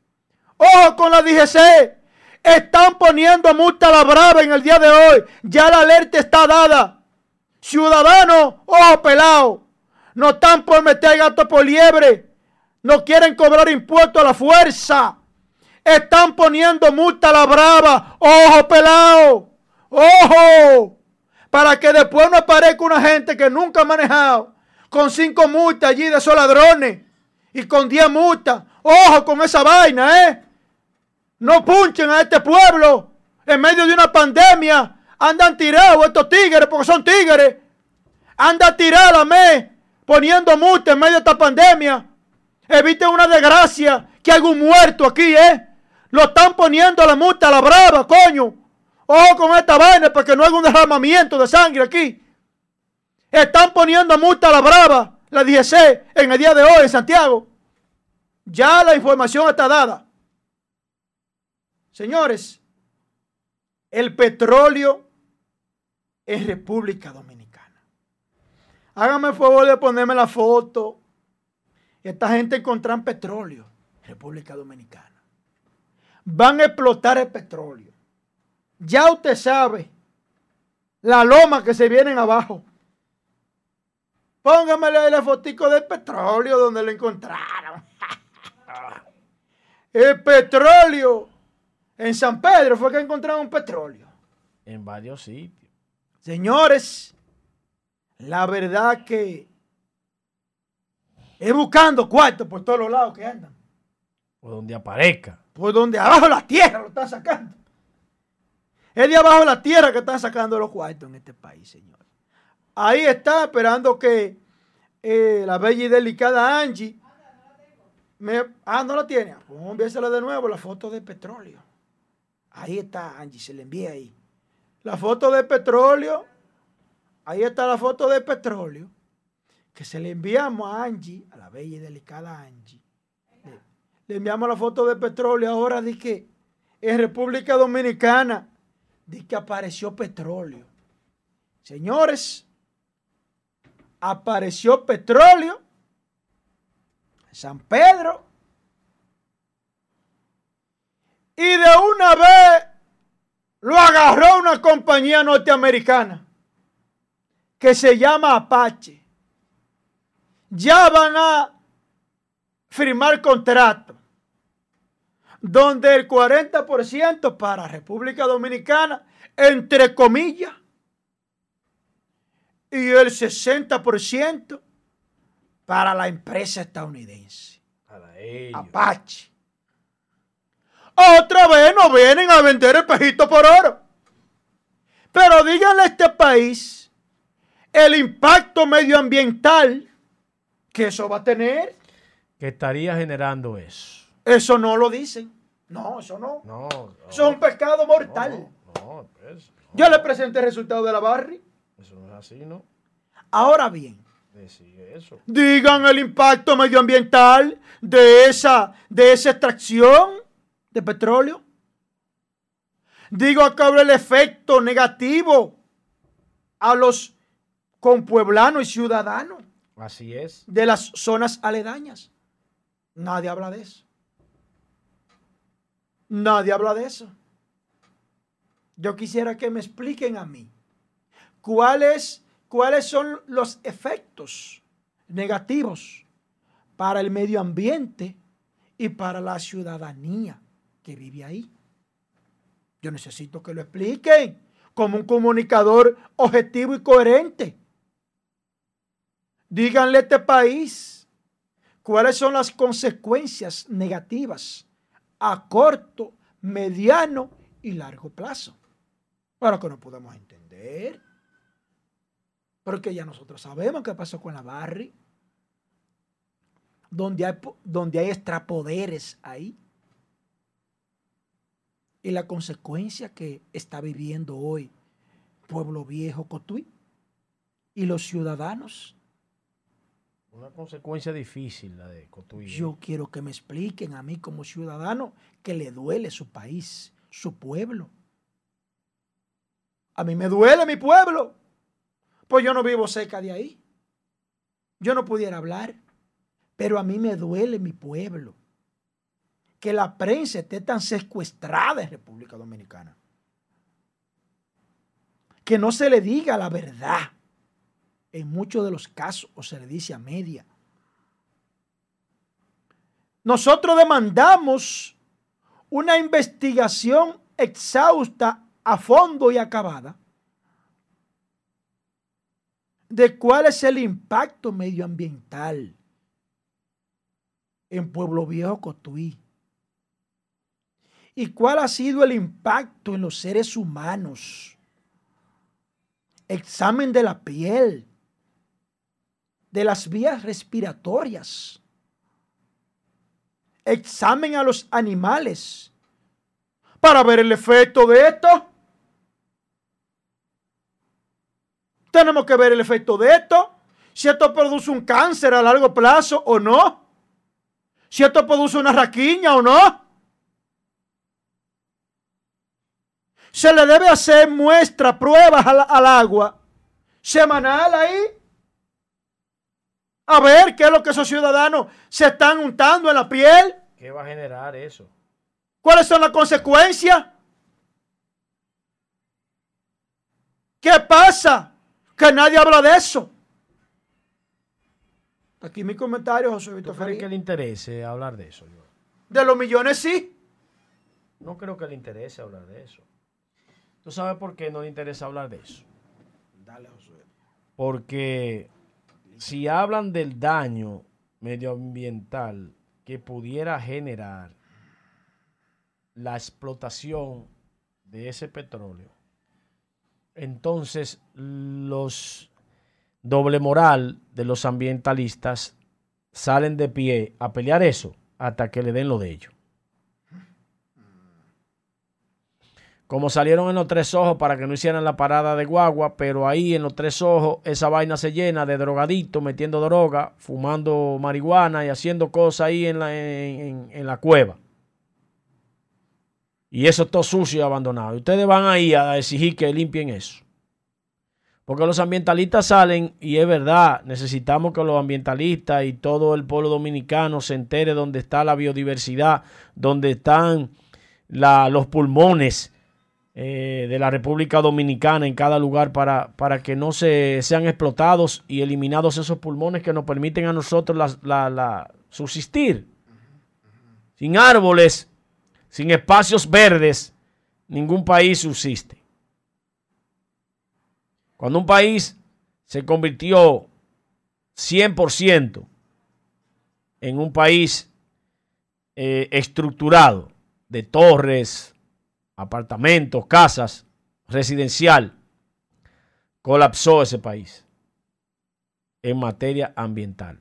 Ojo con la DGC. Están poniendo multa a la brava en el día de hoy. Ya la alerta está dada. Ciudadanos, ojo pelado. No están por meter gato por liebre. No quieren cobrar impuestos a la fuerza. Están poniendo multa a la brava. Ojo pelado. Ojo. Para que después no aparezca una gente que nunca ha manejado. Con cinco multas allí de esos ladrones. Y con diez multas. Ojo con esa vaina, ¿eh? No punchen a este pueblo en medio de una pandemia. Andan tirados estos tigres porque son tigres. Anda tirada me poniendo multa en medio de esta pandemia. Eviten una desgracia que hay un muerto aquí, ¿eh? Lo están poniendo la multa a la brava, coño. Ojo con esta vaina para que no haya un derramamiento de sangre aquí. Están poniendo multa a la brava, la DGC, en el día de hoy en Santiago. Ya la información está dada. Señores, el petróleo en República Dominicana. Háganme el favor de ponerme la foto. Esta gente encontrará petróleo en República Dominicana. Van a explotar el petróleo. Ya usted sabe la loma que se vienen abajo. Póngamele la fotico del petróleo donde lo encontraron. el petróleo en San Pedro fue que encontraron petróleo. En varios sitios. Señores, la verdad que es buscando cuartos por todos los lados que andan. Por donde aparezca. Por donde abajo la tierra lo están sacando. Es de abajo la tierra que están sacando los cuartos en este país, señores. Ahí está esperando que eh, la bella y delicada Angie me, ah, no la tiene. Pues de nuevo la foto de petróleo. Ahí está, Angie, se le envía ahí. La foto de petróleo. Ahí está la foto de petróleo. Que se le enviamos a Angie, a la bella y delicada Angie. Le, enviamos la foto de petróleo. Ahora de que en República Dominicana, de que apareció petróleo. Señores, apareció petróleo. San Pedro y de una vez lo agarró una compañía norteamericana que se llama Apache. Ya van a firmar contrato donde el 40% para República Dominicana, entre comillas, y el 60% para la empresa estadounidense. Apache. Otra vez nos vienen a vender espejito por oro. Pero díganle a este país el impacto medioambiental que eso va a tener. Que estaría generando eso. Eso no lo dicen. No, eso no. No. Eso es un pescado mortal. No, pues, Yo le presenté el resultado de la Barry. Eso no es así, ¿no? Ahora bien. Eso. Digan el impacto medioambiental de esa, de esa extracción de petróleo. Digo habrá el efecto negativo a los compueblanos y ciudadanos Así es. de las zonas aledañas. Nadie habla de eso. Nadie habla de eso. Yo quisiera que me expliquen a mí cuáles, cuáles son los efectos negativos para el medio ambiente y para la ciudadanía que vive ahí. Yo necesito que lo expliquen como un comunicador objetivo y coherente. Díganle a este país cuáles son las consecuencias negativas a corto, mediano y largo plazo. Para que no podamos entender. Porque ya nosotros sabemos qué pasó con la Barry. Donde hay, donde hay extrapoderes ahí. Y la consecuencia que está viviendo hoy Pueblo Viejo Cotuí y los ciudadanos. Una consecuencia difícil la de Cotuí. Yo quiero que me expliquen a mí como ciudadano que le duele su país, su pueblo. A mí me duele mi pueblo. Pues yo no vivo cerca de ahí. Yo no pudiera hablar. Pero a mí me duele mi pueblo. Que la prensa esté tan secuestrada en República Dominicana. Que no se le diga la verdad. En muchos de los casos, o se le dice a media. Nosotros demandamos una investigación exhausta, a fondo y acabada de cuál es el impacto medioambiental en Pueblo Viejo Cotuí y cuál ha sido el impacto en los seres humanos. Examen de la piel, de las vías respiratorias, examen a los animales para ver el efecto de esto. Tenemos que ver el efecto de esto. Si esto produce un cáncer a largo plazo o no. Si esto produce una raquiña o no. Se le debe hacer muestra, pruebas al, al agua semanal ahí. A ver qué es lo que esos ciudadanos se están untando en la piel. ¿Qué va a generar eso? ¿Cuáles son las consecuencias? ¿Qué pasa? Que nadie habla de eso. Aquí mi comentario, José ¿Tú Víctor crees que le interese hablar de eso? Yo De los millones sí. no creo que le interese hablar de eso. ¿Tú sabes por qué no le interesa hablar de eso? Dale, José. Porque si hablan del daño medioambiental que pudiera generar la explotación de ese petróleo, entonces los doble moral de los ambientalistas salen de pie a pelear eso hasta que le den lo de ellos. Como salieron en los tres ojos para que no hicieran la parada de guagua, pero ahí en los tres ojos esa vaina se llena de drogaditos metiendo droga, fumando marihuana y haciendo cosas ahí en la, en, la cueva. Y eso todo sucio y abandonado. Y ustedes van ahí a exigir que limpien eso. Porque los ambientalistas salen, y es verdad, necesitamos que los ambientalistas y todo el pueblo dominicano se entere dónde está la biodiversidad, dónde están la- los pulmones eh, de la República Dominicana en cada lugar para, para que no se sean explotados y eliminados esos pulmones que nos permiten a nosotros la- la- subsistir. Sin árboles, sin espacios verdes, ningún país subsiste. Cuando un país se convirtió 100% en un país eh, estructurado de torres, apartamentos, casas, residencial, colapsó ese país en materia ambiental.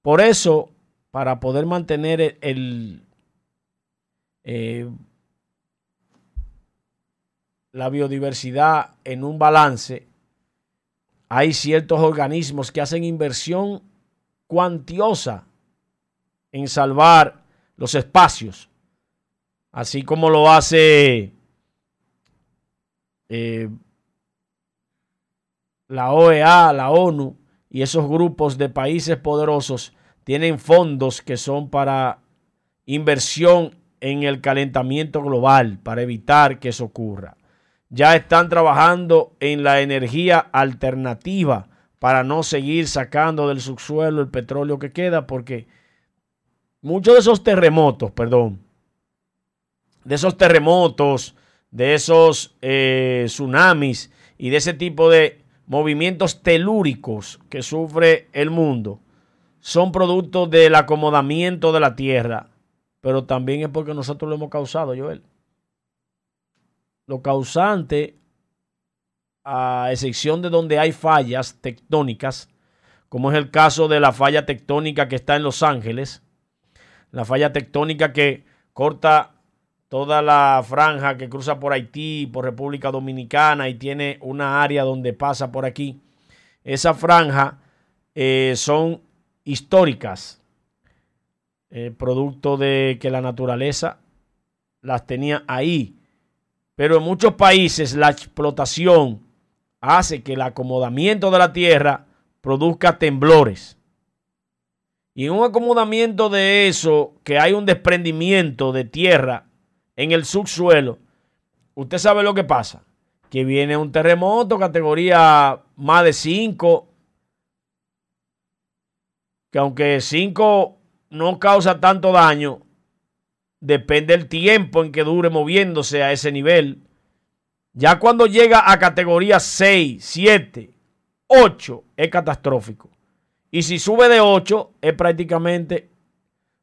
Por eso, para poder mantener el, eh, la biodiversidad en un balance, hay ciertos organismos que hacen inversión cuantiosa en salvar los espacios así como lo hace eh, la OEA, la ONU y esos grupos de países poderosos tienen fondos que son para inversión en el calentamiento global, para evitar que eso ocurra. Ya están trabajando en la energía alternativa para no seguir sacando del subsuelo el petróleo que queda, porque muchos de esos terremotos, perdón, de esos terremotos, de esos eh, tsunamis y de ese tipo de movimientos telúricos que sufre el mundo, son producto del acomodamiento de la tierra, pero también es porque nosotros lo hemos causado, Joel. Lo causante, a excepción de donde hay fallas tectónicas, como es el caso de la falla tectónica que está en Los Ángeles, la falla tectónica que corta toda la franja que cruza por Haití, por República Dominicana y tiene una área donde pasa por aquí. Esa franja eh, son históricas, eh, producto de que la naturaleza las tenía ahí. Pero en muchos países la explotación hace que el acomodamiento de la tierra produzca temblores. Y en un acomodamiento de eso, que hay un desprendimiento de tierra en el subsuelo, usted sabe lo que pasa. Que viene un terremoto categoría más de 5, que aunque 5 no causa tanto daño, depende del tiempo en que dure moviéndose a ese nivel. Ya cuando llega a categoría 6, 7, 8 es catastrófico. Y si sube de 8 es prácticamente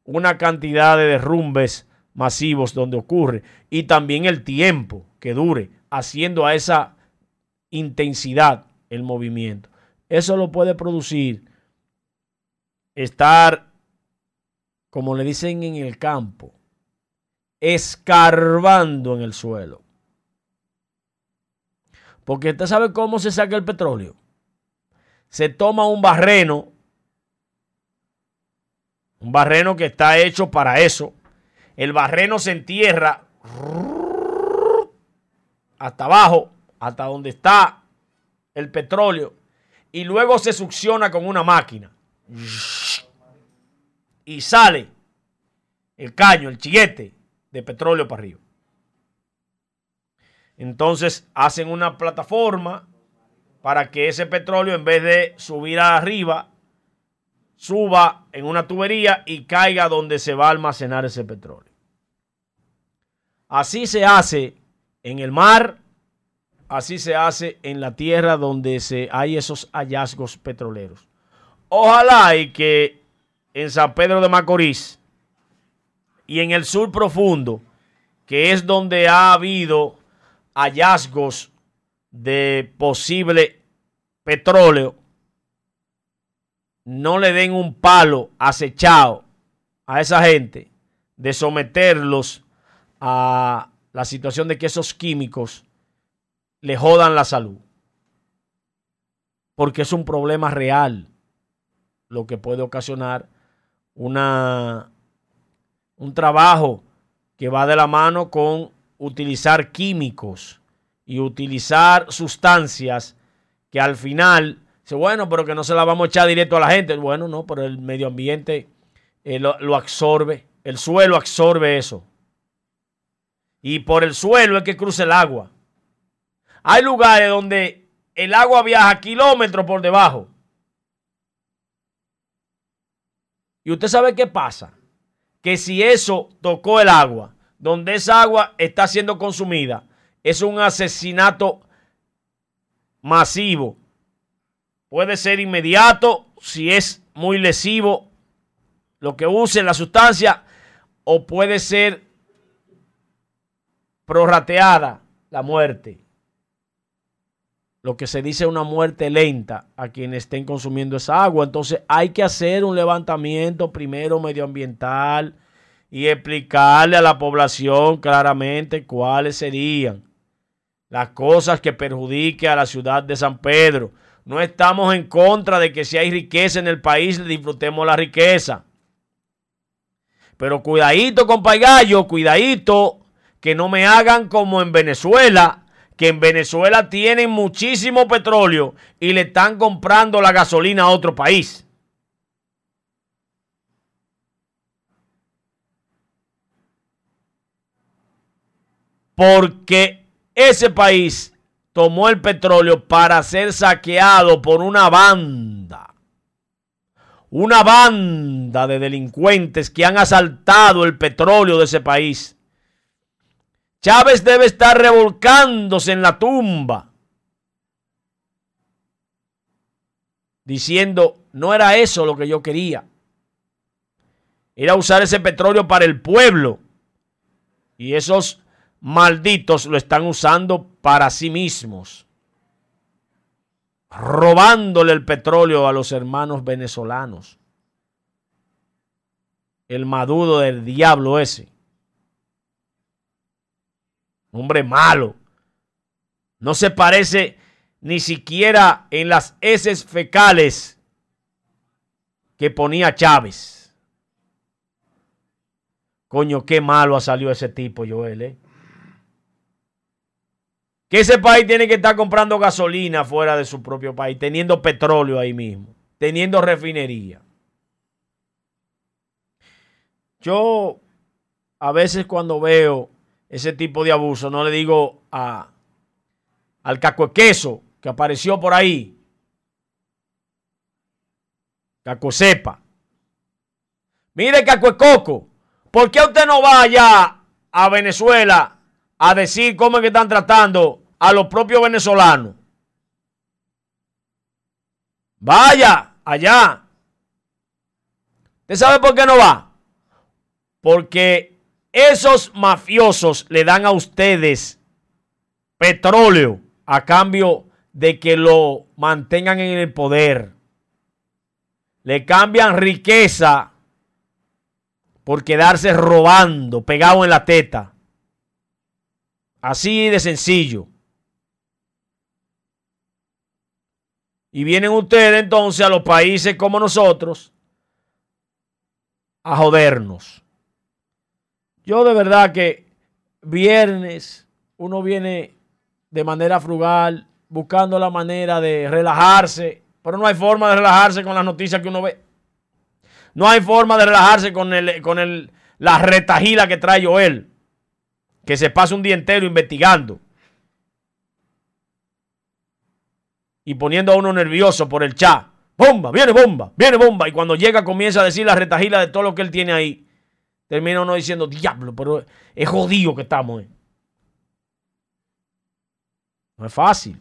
una cantidad de derrumbes masivos donde ocurre y también el tiempo que dure haciendo a esa intensidad el movimiento. Eso lo puede producir estar, como le dicen en el campo, escarbando en el suelo. Porque usted sabe cómo se saca el petróleo. Se toma un barreno, un barreno que está hecho para eso, el barreno se entierra hasta abajo, hasta donde está el petróleo, y luego se succiona con una máquina. Y sale el caño, el chiguete de petróleo para arriba. Entonces hacen una plataforma para que ese petróleo, en vez de subir arriba, suba en una tubería y caiga donde se va a almacenar ese petróleo. Así se hace en el mar, así se hace en la tierra donde se, hay esos hallazgos petroleros. Ojalá y que en San Pedro de Macorís y en el sur profundo, que es donde ha habido hallazgos de posible petróleo, no le den un palo acechado a esa gente de someterlos a la situación de que esos químicos le jodan la salud. Porque es un problema real lo que puede ocasionar una, un trabajo que va de la mano con utilizar químicos y utilizar sustancias que al final bueno, pero que no se la vamos a echar directo a la gente. Bueno, no, pero el medio ambiente eh, lo, lo absorbe. El suelo absorbe eso. Y por el suelo es que cruza el agua. Hay lugares donde el agua viaja kilómetros por debajo. Y usted sabe qué pasa. Que si eso tocó el agua, donde esa agua está siendo consumida, es un asesinato masivo Puede ser inmediato si es muy lesivo lo que use la sustancia o puede ser prorrateada la muerte. Lo que se dice una muerte lenta a quienes estén consumiendo esa agua. Entonces hay que hacer un levantamiento primero medioambiental y explicarle a la población claramente cuáles serían las cosas que perjudiquen a la ciudad de San Pedro no estamos en contra de que si hay riqueza en el país, disfrutemos la riqueza. Pero cuidadito, compa gallo, cuidadito, que no me hagan como en Venezuela, que en Venezuela tienen muchísimo petróleo y le están comprando la gasolina a otro país. Porque ese país tomó el petróleo para ser saqueado por una banda. Una banda de delincuentes que han asaltado el petróleo de ese país. Chávez debe estar revolcándose en la tumba. Diciendo, no era eso lo que yo quería. Era usar ese petróleo para el pueblo. Y esos malditos lo están usando para sí mismos, robándole el petróleo a los hermanos venezolanos. El madudo del diablo ese. Hombre malo. No se parece ni siquiera en las heces fecales que ponía Chávez. Coño, qué malo ha salido ese tipo, Joel, ¿eh? Que ese país tiene que estar comprando gasolina fuera de su propio país, teniendo petróleo ahí mismo, teniendo refinería. Yo a veces cuando veo ese tipo de abuso, no le digo a, al caco queso que apareció por ahí, caco sepa. Mire caco coco, ¿por qué usted no va allá a Venezuela a decir cómo es que están tratando a los propios venezolanos. Vaya allá. ¿Usted sabe por qué no va? Porque esos mafiosos le dan a ustedes petróleo a cambio de que lo mantengan en el poder. Le cambian riqueza por quedarse robando, pegado en la teta. Así de sencillo. Y vienen ustedes entonces a los países como nosotros a jodernos. Yo de verdad que viernes uno viene de manera frugal, buscando la manera de relajarse, pero no hay forma de relajarse con las noticias que uno ve. No hay forma de relajarse con, el, con el, la retajila que trae Joel que se pasa un día entero investigando y poniendo a uno nervioso por el chat. Bomba, viene bomba, viene bomba. Y cuando llega comienza a decir la retajila de todo lo que él tiene ahí. Termina uno diciendo, diablo, pero es jodido que estamos. Eh". No es fácil.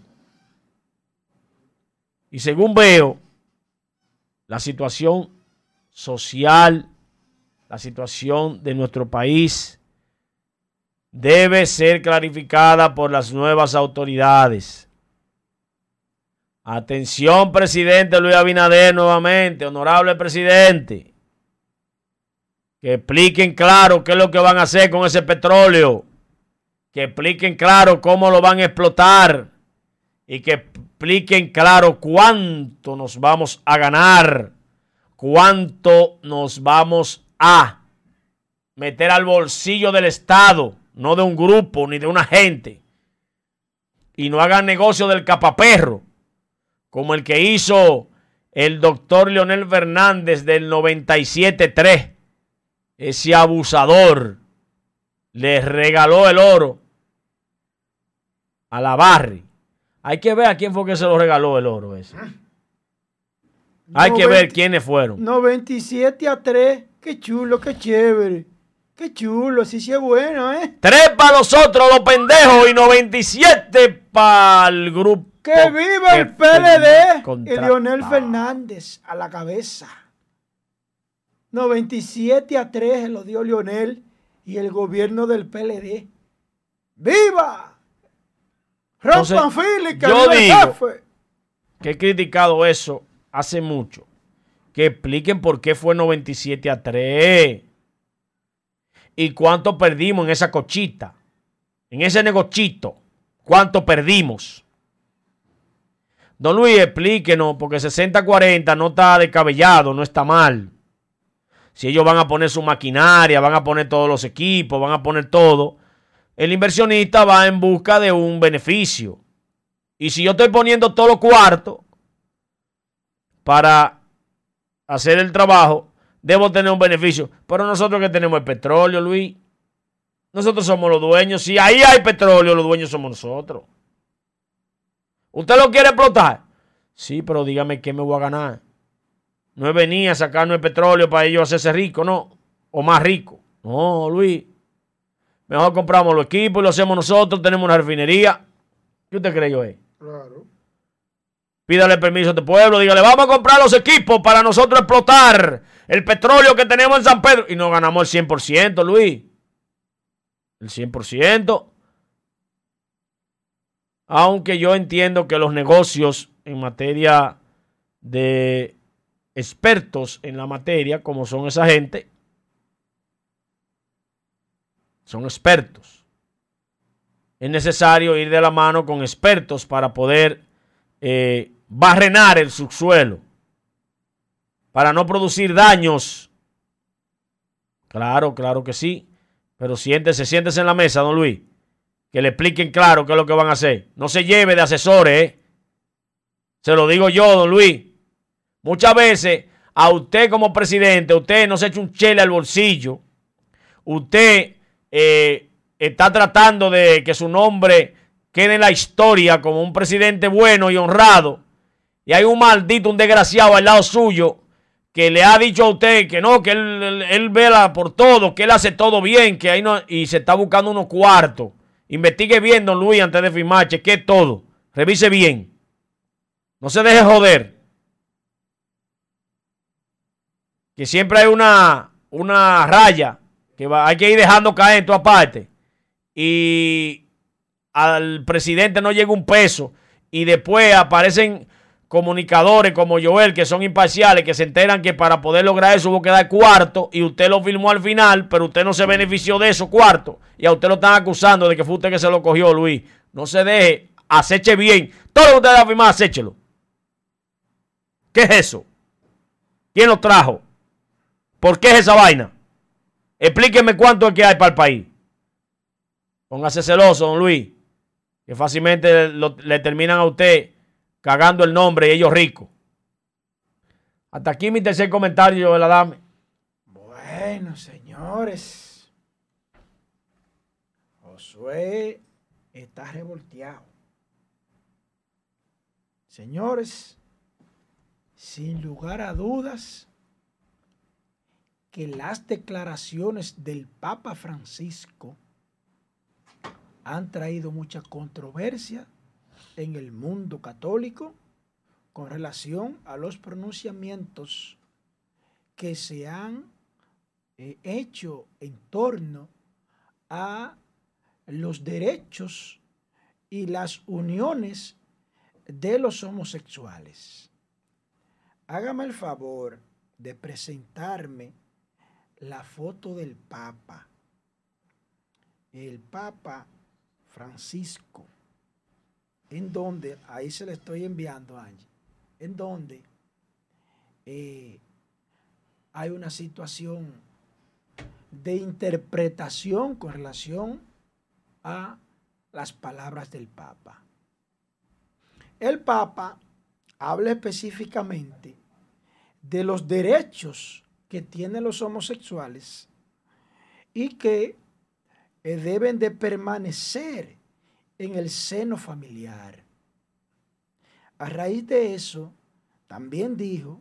Y según veo, la situación social, la situación de nuestro país debe ser clarificada por las nuevas autoridades. Atención, presidente Luis Abinader, nuevamente, honorable presidente. Que expliquen claro qué es lo que van a hacer con ese petróleo. Que expliquen claro cómo lo van a explotar. Y que expliquen claro cuánto nos vamos a ganar. Cuánto nos vamos a meter al bolsillo del Estado no de un grupo ni de una gente. Y no hagan negocio del capaperro, como el que hizo el doctor Leonel Fernández del 97-3. Ese abusador le regaló el oro a la Barri. Hay que ver a quién fue que se lo regaló el oro ese. Hay que ver quiénes fueron. 97 a 3. Qué chulo, qué chévere. Qué chulo, así sí es bueno, ¿eh? Tres para los otros, los pendejos, y 97 para el grupo. ¡Que viva el PLD! Y Leonel Fernández a la cabeza. 97 a 3 lo dio Leonel y el gobierno del PLD. ¡Viva! Rompan Yo digo que he criticado eso hace mucho. Que expliquen por qué fue 97 a 3 y cuánto perdimos en esa cochita, en ese negochito, cuánto perdimos. Don Luis, explíquenos, porque 60-40 no está descabellado, no está mal. Si ellos van a poner su maquinaria, van a poner todos los equipos, van a poner todo, el inversionista va en busca de un beneficio. Y si yo estoy poniendo todo los cuartos para hacer el trabajo, debo tener un beneficio. Pero nosotros que tenemos el petróleo, Luis, nosotros somos los dueños. Si ahí hay petróleo, los dueños somos nosotros. ¿Usted lo quiere explotar? Sí, pero dígame qué me voy a ganar. No es venir a sacarnos el petróleo para ellos hacerse ricos, no. O más rico. No, Luis. Mejor compramos los equipos y lo hacemos nosotros. Tenemos una refinería. ¿Qué usted cree yo es? Claro. Pídale permiso a este pueblo. Dígale, vamos a comprar los equipos para nosotros explotar el petróleo que tenemos en San Pedro. Y nos ganamos el 100%, Luis. El 100%. Aunque yo entiendo que los negocios en materia de expertos en la materia, como son esa gente, son expertos. Es necesario ir de la mano con expertos para poder eh, barrenar el subsuelo, para no producir daños. Claro, claro que sí. Pero siéntese, siéntese en la mesa, don Luis. Que le expliquen claro qué es lo que van a hacer. No se lleve de asesores, ¿eh? Se lo digo yo, don Luis. Muchas veces a usted como presidente, usted no se echa un chele al bolsillo. Usted eh, está tratando de que su nombre quede en la historia como un presidente bueno y honrado. Y hay un maldito, un desgraciado al lado suyo que le ha dicho a usted que no, que él, él, vela por todo, que él hace todo bien, que ahí no, y se está buscando unos cuartos. Investigue bien, don Luis, antes de firmar, cheque todo. Revise bien. No se deje joder. Que siempre hay una, una raya que va, hay que ir dejando caer en toda parte. Y al presidente no llega un peso. Y después aparecen comunicadores como Joel, que son imparciales, que se enteran que para poder lograr eso hubo que dar cuarto y usted lo firmó al final, pero usted no se benefició de esos cuartos y a usted lo están acusando de que fue usted que se lo cogió, Luis. No se deje, aceche bien. Todo lo que usted ha firmado, acéchelo. ¿Qué es eso? ¿Quién lo trajo? ¿Por qué es esa vaina? Explíqueme cuánto es que hay para el país. Póngase celoso, don Luis, que fácilmente le terminan a usted cagando el nombre y ellos ricos. Hasta aquí mi tercer comentario de la dame. Bueno, señores. Josué está revolteado. Señores, sin lugar a dudas, que las declaraciones del Papa Francisco han traído mucha controversia en el mundo católico con relación a los pronunciamientos que se han eh, hecho en torno a los derechos y las uniones de los homosexuales. Hágame el favor de presentarme la foto del Papa. El Papa Francisco en donde, ahí se le estoy enviando, Angie, en donde eh, hay una situación de interpretación con relación a las palabras del Papa. El Papa habla específicamente de los derechos que tienen los homosexuales y que eh, deben de permanecer en el seno familiar. A raíz de eso, también dijo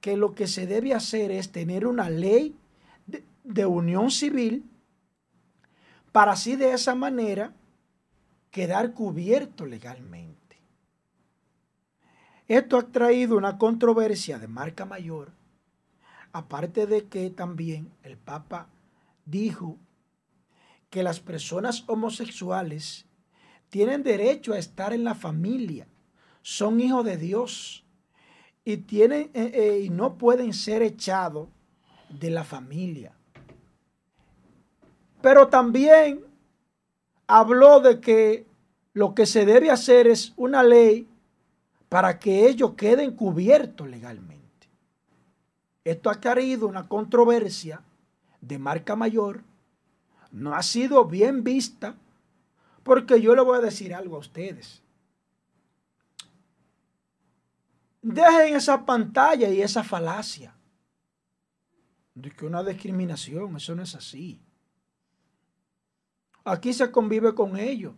que lo que se debe hacer es tener una ley de, de, unión civil para así de esa manera quedar cubierto legalmente. Esto ha traído una controversia de marca mayor, aparte de que también el Papa dijo que las personas homosexuales tienen derecho a estar en la familia, son hijos de Dios y, tienen, eh, eh, y no pueden ser echados de la familia. Pero también habló de que lo que se debe hacer es una ley para que ellos queden cubiertos legalmente. Esto ha caído una controversia de marca mayor, no ha sido bien vista, porque yo le voy a decir algo a ustedes. Dejen esa pantalla y esa falacia de que una discriminación, eso no es así. Aquí se convive con ellos.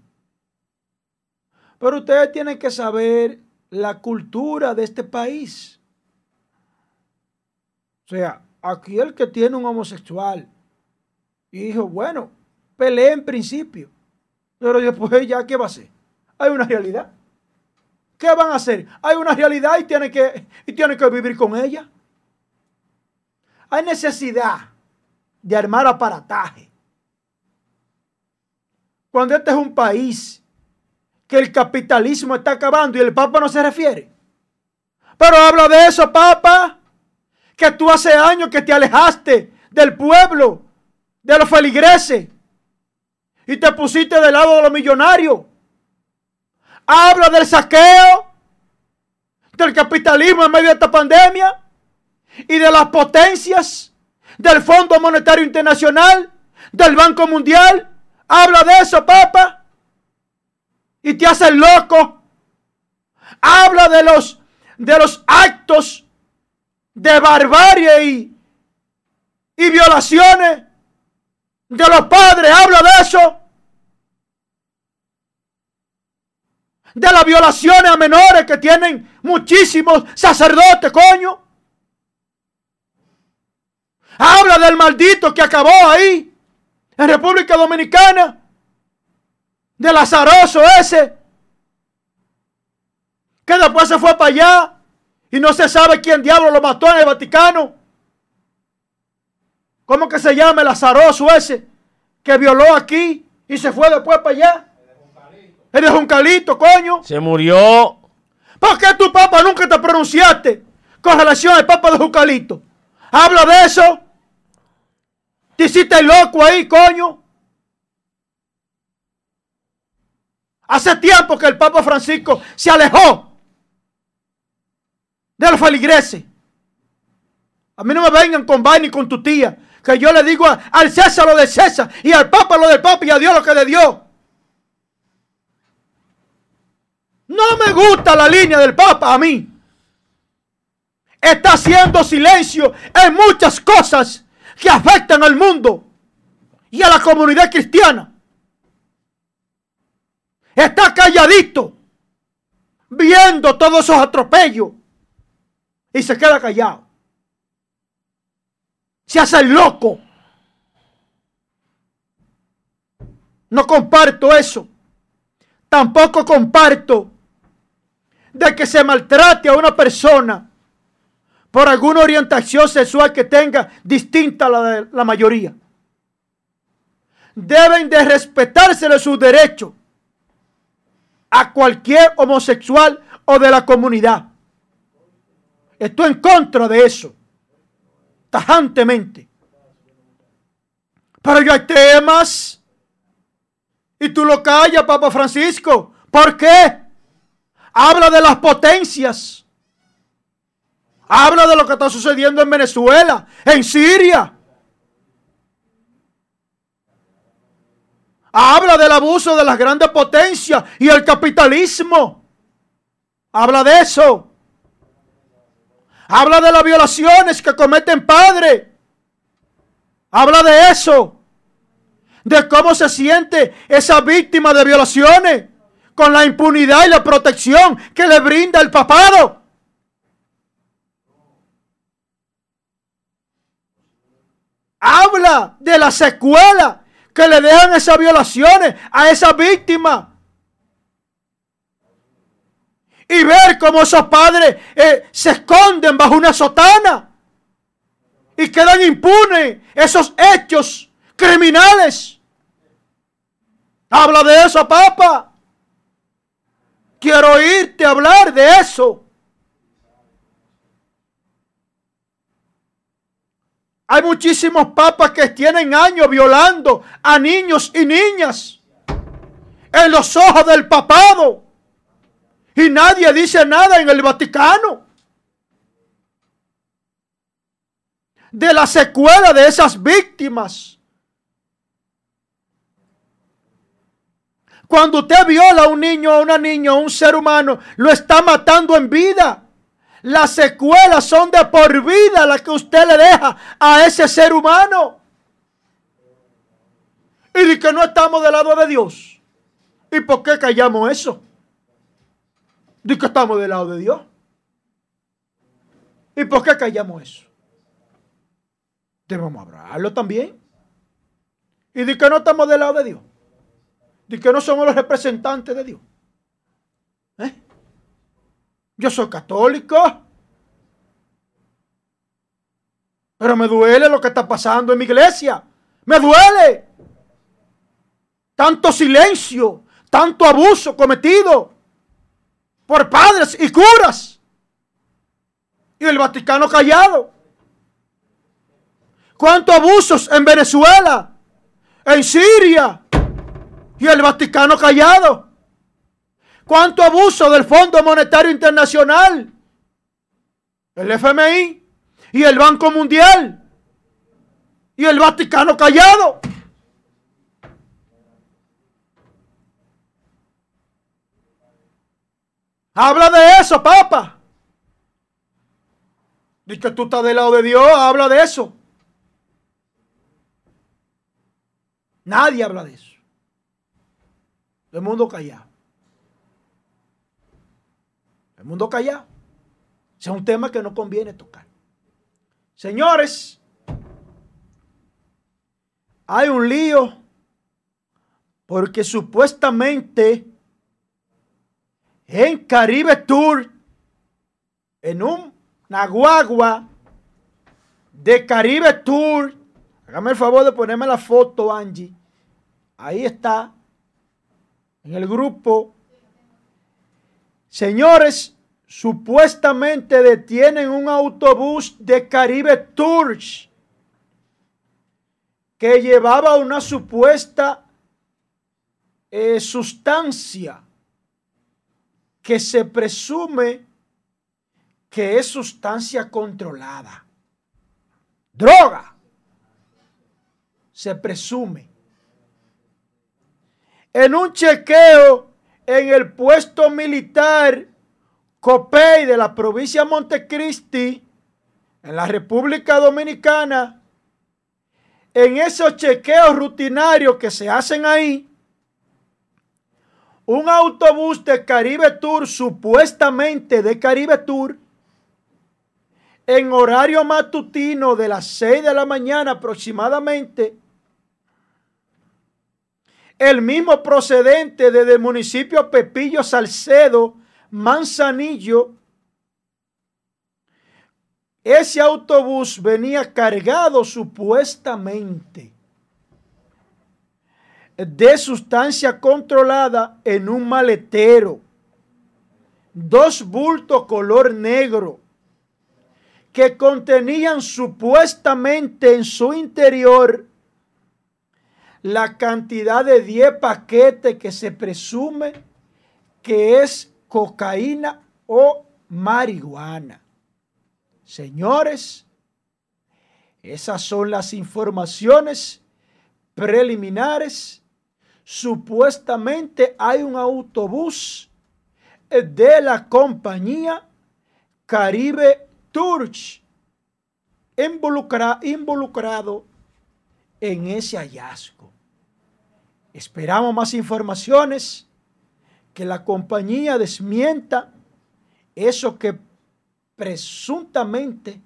Pero ustedes tienen que saber la cultura de este país. O sea, aquí el que tiene un homosexual y dijo, bueno, peleé en principio, pero después ya, ¿qué va a hacer? Hay una realidad. ¿Qué van a hacer? Hay una realidad y tienen que, y tienen que vivir con ella. Hay necesidad de armar aparataje. Cuando este es un país que el capitalismo está acabando y el Papa no se refiere. Pero habla de eso, Papa, que tú hace años que te alejaste del pueblo, de los feligreses, y te pusiste del lado de los millonarios. Habla del saqueo, del capitalismo en medio de esta pandemia y de las potencias del Fondo Monetario Internacional, del Banco Mundial. Habla de eso, Papa y te hace loco. Habla de los, de los actos de barbarie y, y violaciones de los padres. Habla de eso. De las violaciones a menores que tienen muchísimos sacerdotes, coño. Habla del maldito que acabó ahí, en República Dominicana del azaroso ese, que después se fue para allá y no se sabe quién diablo lo mató en el Vaticano. ¿Cómo que se llama el azaroso ese que violó aquí y se fue después para allá? El de Juncalito, coño. Se murió. ¿Por qué tu papa nunca te pronunciaste con relación al papa de Juncalito? Habla de eso. Te hiciste loco ahí, coño. Hace tiempo que el Papa Francisco se alejó de los feligreses. A mí no me vengan con vaina y con tu tía. Que yo le digo al César lo de César y al Papa lo del Papa y a Dios lo que le dio. No me gusta la línea del Papa a mí. Está haciendo silencio en muchas cosas que afectan al mundo y a la comunidad cristiana está calladito, viendo todos esos atropellos y se queda callado. Se hace el loco. No comparto eso. Tampoco comparto de que se maltrate a una persona por alguna orientación sexual que tenga distinta a la de la mayoría. Deben de respetársele sus derechos a cualquier homosexual o de la comunidad. Estoy en contra de eso, tajantemente. Pero yo hay temas y tú lo callas, Papa Francisco. ¿Por qué? Habla de las potencias. Habla de lo que está sucediendo en Venezuela, en Siria. Habla del abuso de las grandes potencias y el capitalismo. Habla de eso. Habla de las violaciones que cometen padres. Habla de eso. De cómo se siente esa víctima de violaciones con la impunidad y la protección que le brinda el papado. Habla de la secuela que le dejan esas violaciones a esa víctima. Y ver cómo esos padres eh, se esconden bajo una sotana y quedan impunes esos hechos criminales. Habla de eso, papá. Quiero oírte hablar de eso. Hay muchísimos papas que tienen años violando a niños y niñas en los ojos del papado. Y nadie dice nada en el Vaticano. de la secuela de esas víctimas. Cuando usted viola a un niño, a una niña, a un ser humano, lo está matando en vida. Las secuelas son de por vida las que usted le deja a ese ser humano. Y de que no estamos del lado de Dios. ¿Y por qué callamos eso? De que estamos del lado de Dios. ¿Y por qué callamos eso? Debemos hablarlo también. Y de que no estamos del lado de Dios. De que no somos los representantes de Dios. ¿Eh? Yo soy católico. Pero me duele lo que está pasando en mi iglesia. Me duele. Tanto silencio, tanto abuso cometido por padres y curas. Y el Vaticano callado. ¿Cuántos abusos en Venezuela? En Siria. Y el Vaticano callado. ¿Cuánto abuso del Fondo Monetario Internacional? El FMI y el Banco Mundial. Y el Vaticano callado. Habla de eso, papa. Dice que tú estás del lado de Dios, habla de eso. Nadie habla de eso. El mundo callado. El mundo callado. Ese es un tema que no conviene tocar. Señores, hay un lío porque supuestamente en Caribe Tour, en un, una de Caribe Tour, hágame el favor de ponerme la foto, Angie. Ahí está, en el grupo. Señores, supuestamente detienen un autobús de Caribe Tours que llevaba una supuesta eh, sustancia que se presume que es sustancia controlada. Droga. Se presume. En un chequeo en el puesto militar Copey de la provincia de Montecristi, en la República Dominicana, en esos chequeos rutinarios que se hacen ahí, un autobús de Caribe Tour, supuestamente de Caribe Tour, en horario matutino de las 6 de la mañana aproximadamente, el mismo procedente desde el municipio Pepillo Salcedo, Manzanillo, ese autobús venía cargado supuestamente de sustancia controlada en un maletero. Dos bultos color negro que contenían supuestamente en su interior la cantidad de 10 paquetes que se presume que es cocaína o marihuana. Señores, esas son las informaciones preliminares. Supuestamente hay un autobús de la compañía Caribe Tours involucrado en ese hallazgo. Esperamos más informaciones, que la compañía desmienta eso que presuntamente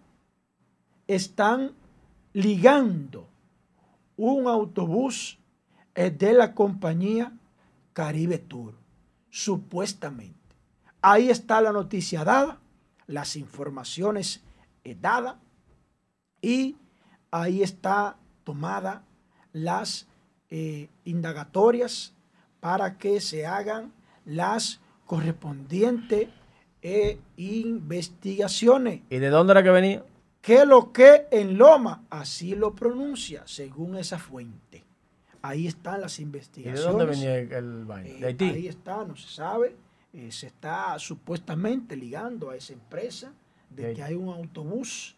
están ligando un autobús de la compañía Caribe Tour, supuestamente. Ahí está la noticia dada, las informaciones dadas y ahí está tomada las eh, indagatorias para que se hagan las correspondientes eh, investigaciones. ¿Y de dónde era que venía? Que lo que en Loma, así lo pronuncia, según esa fuente. Ahí están las ¿Y de investigaciones. dónde venía el, vaina? Eh, ¿De Haití? Ahí está, no se sabe. Eh, se está supuestamente ligando a esa empresa de De que hay un autobús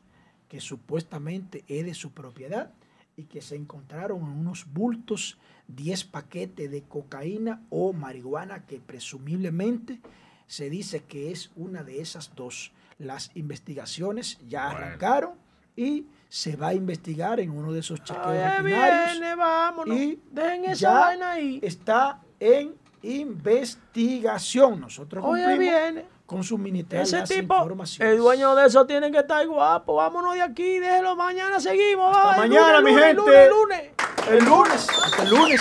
que supuestamente es de su propiedad y que se encontraron en unos bultos 10 paquetes de cocaína o marihuana que presumiblemente se dice que es una de esas dos. Las investigaciones ya arrancaron y se va a investigar en uno de esos chequeos Oye, viene, vámonos. y Dejen esa ya vaina ahí. está en investigación. Nosotros Oye, cumplimos viene. con suministrar Ese las tipo, informaciones. el dueño de eso tiene que estar guapo. Vámonos de aquí, déjelo mañana, seguimos. Hasta el mañana, lunes, mi lunes, gente. lunes, lunes. El lunes, hasta el lunes.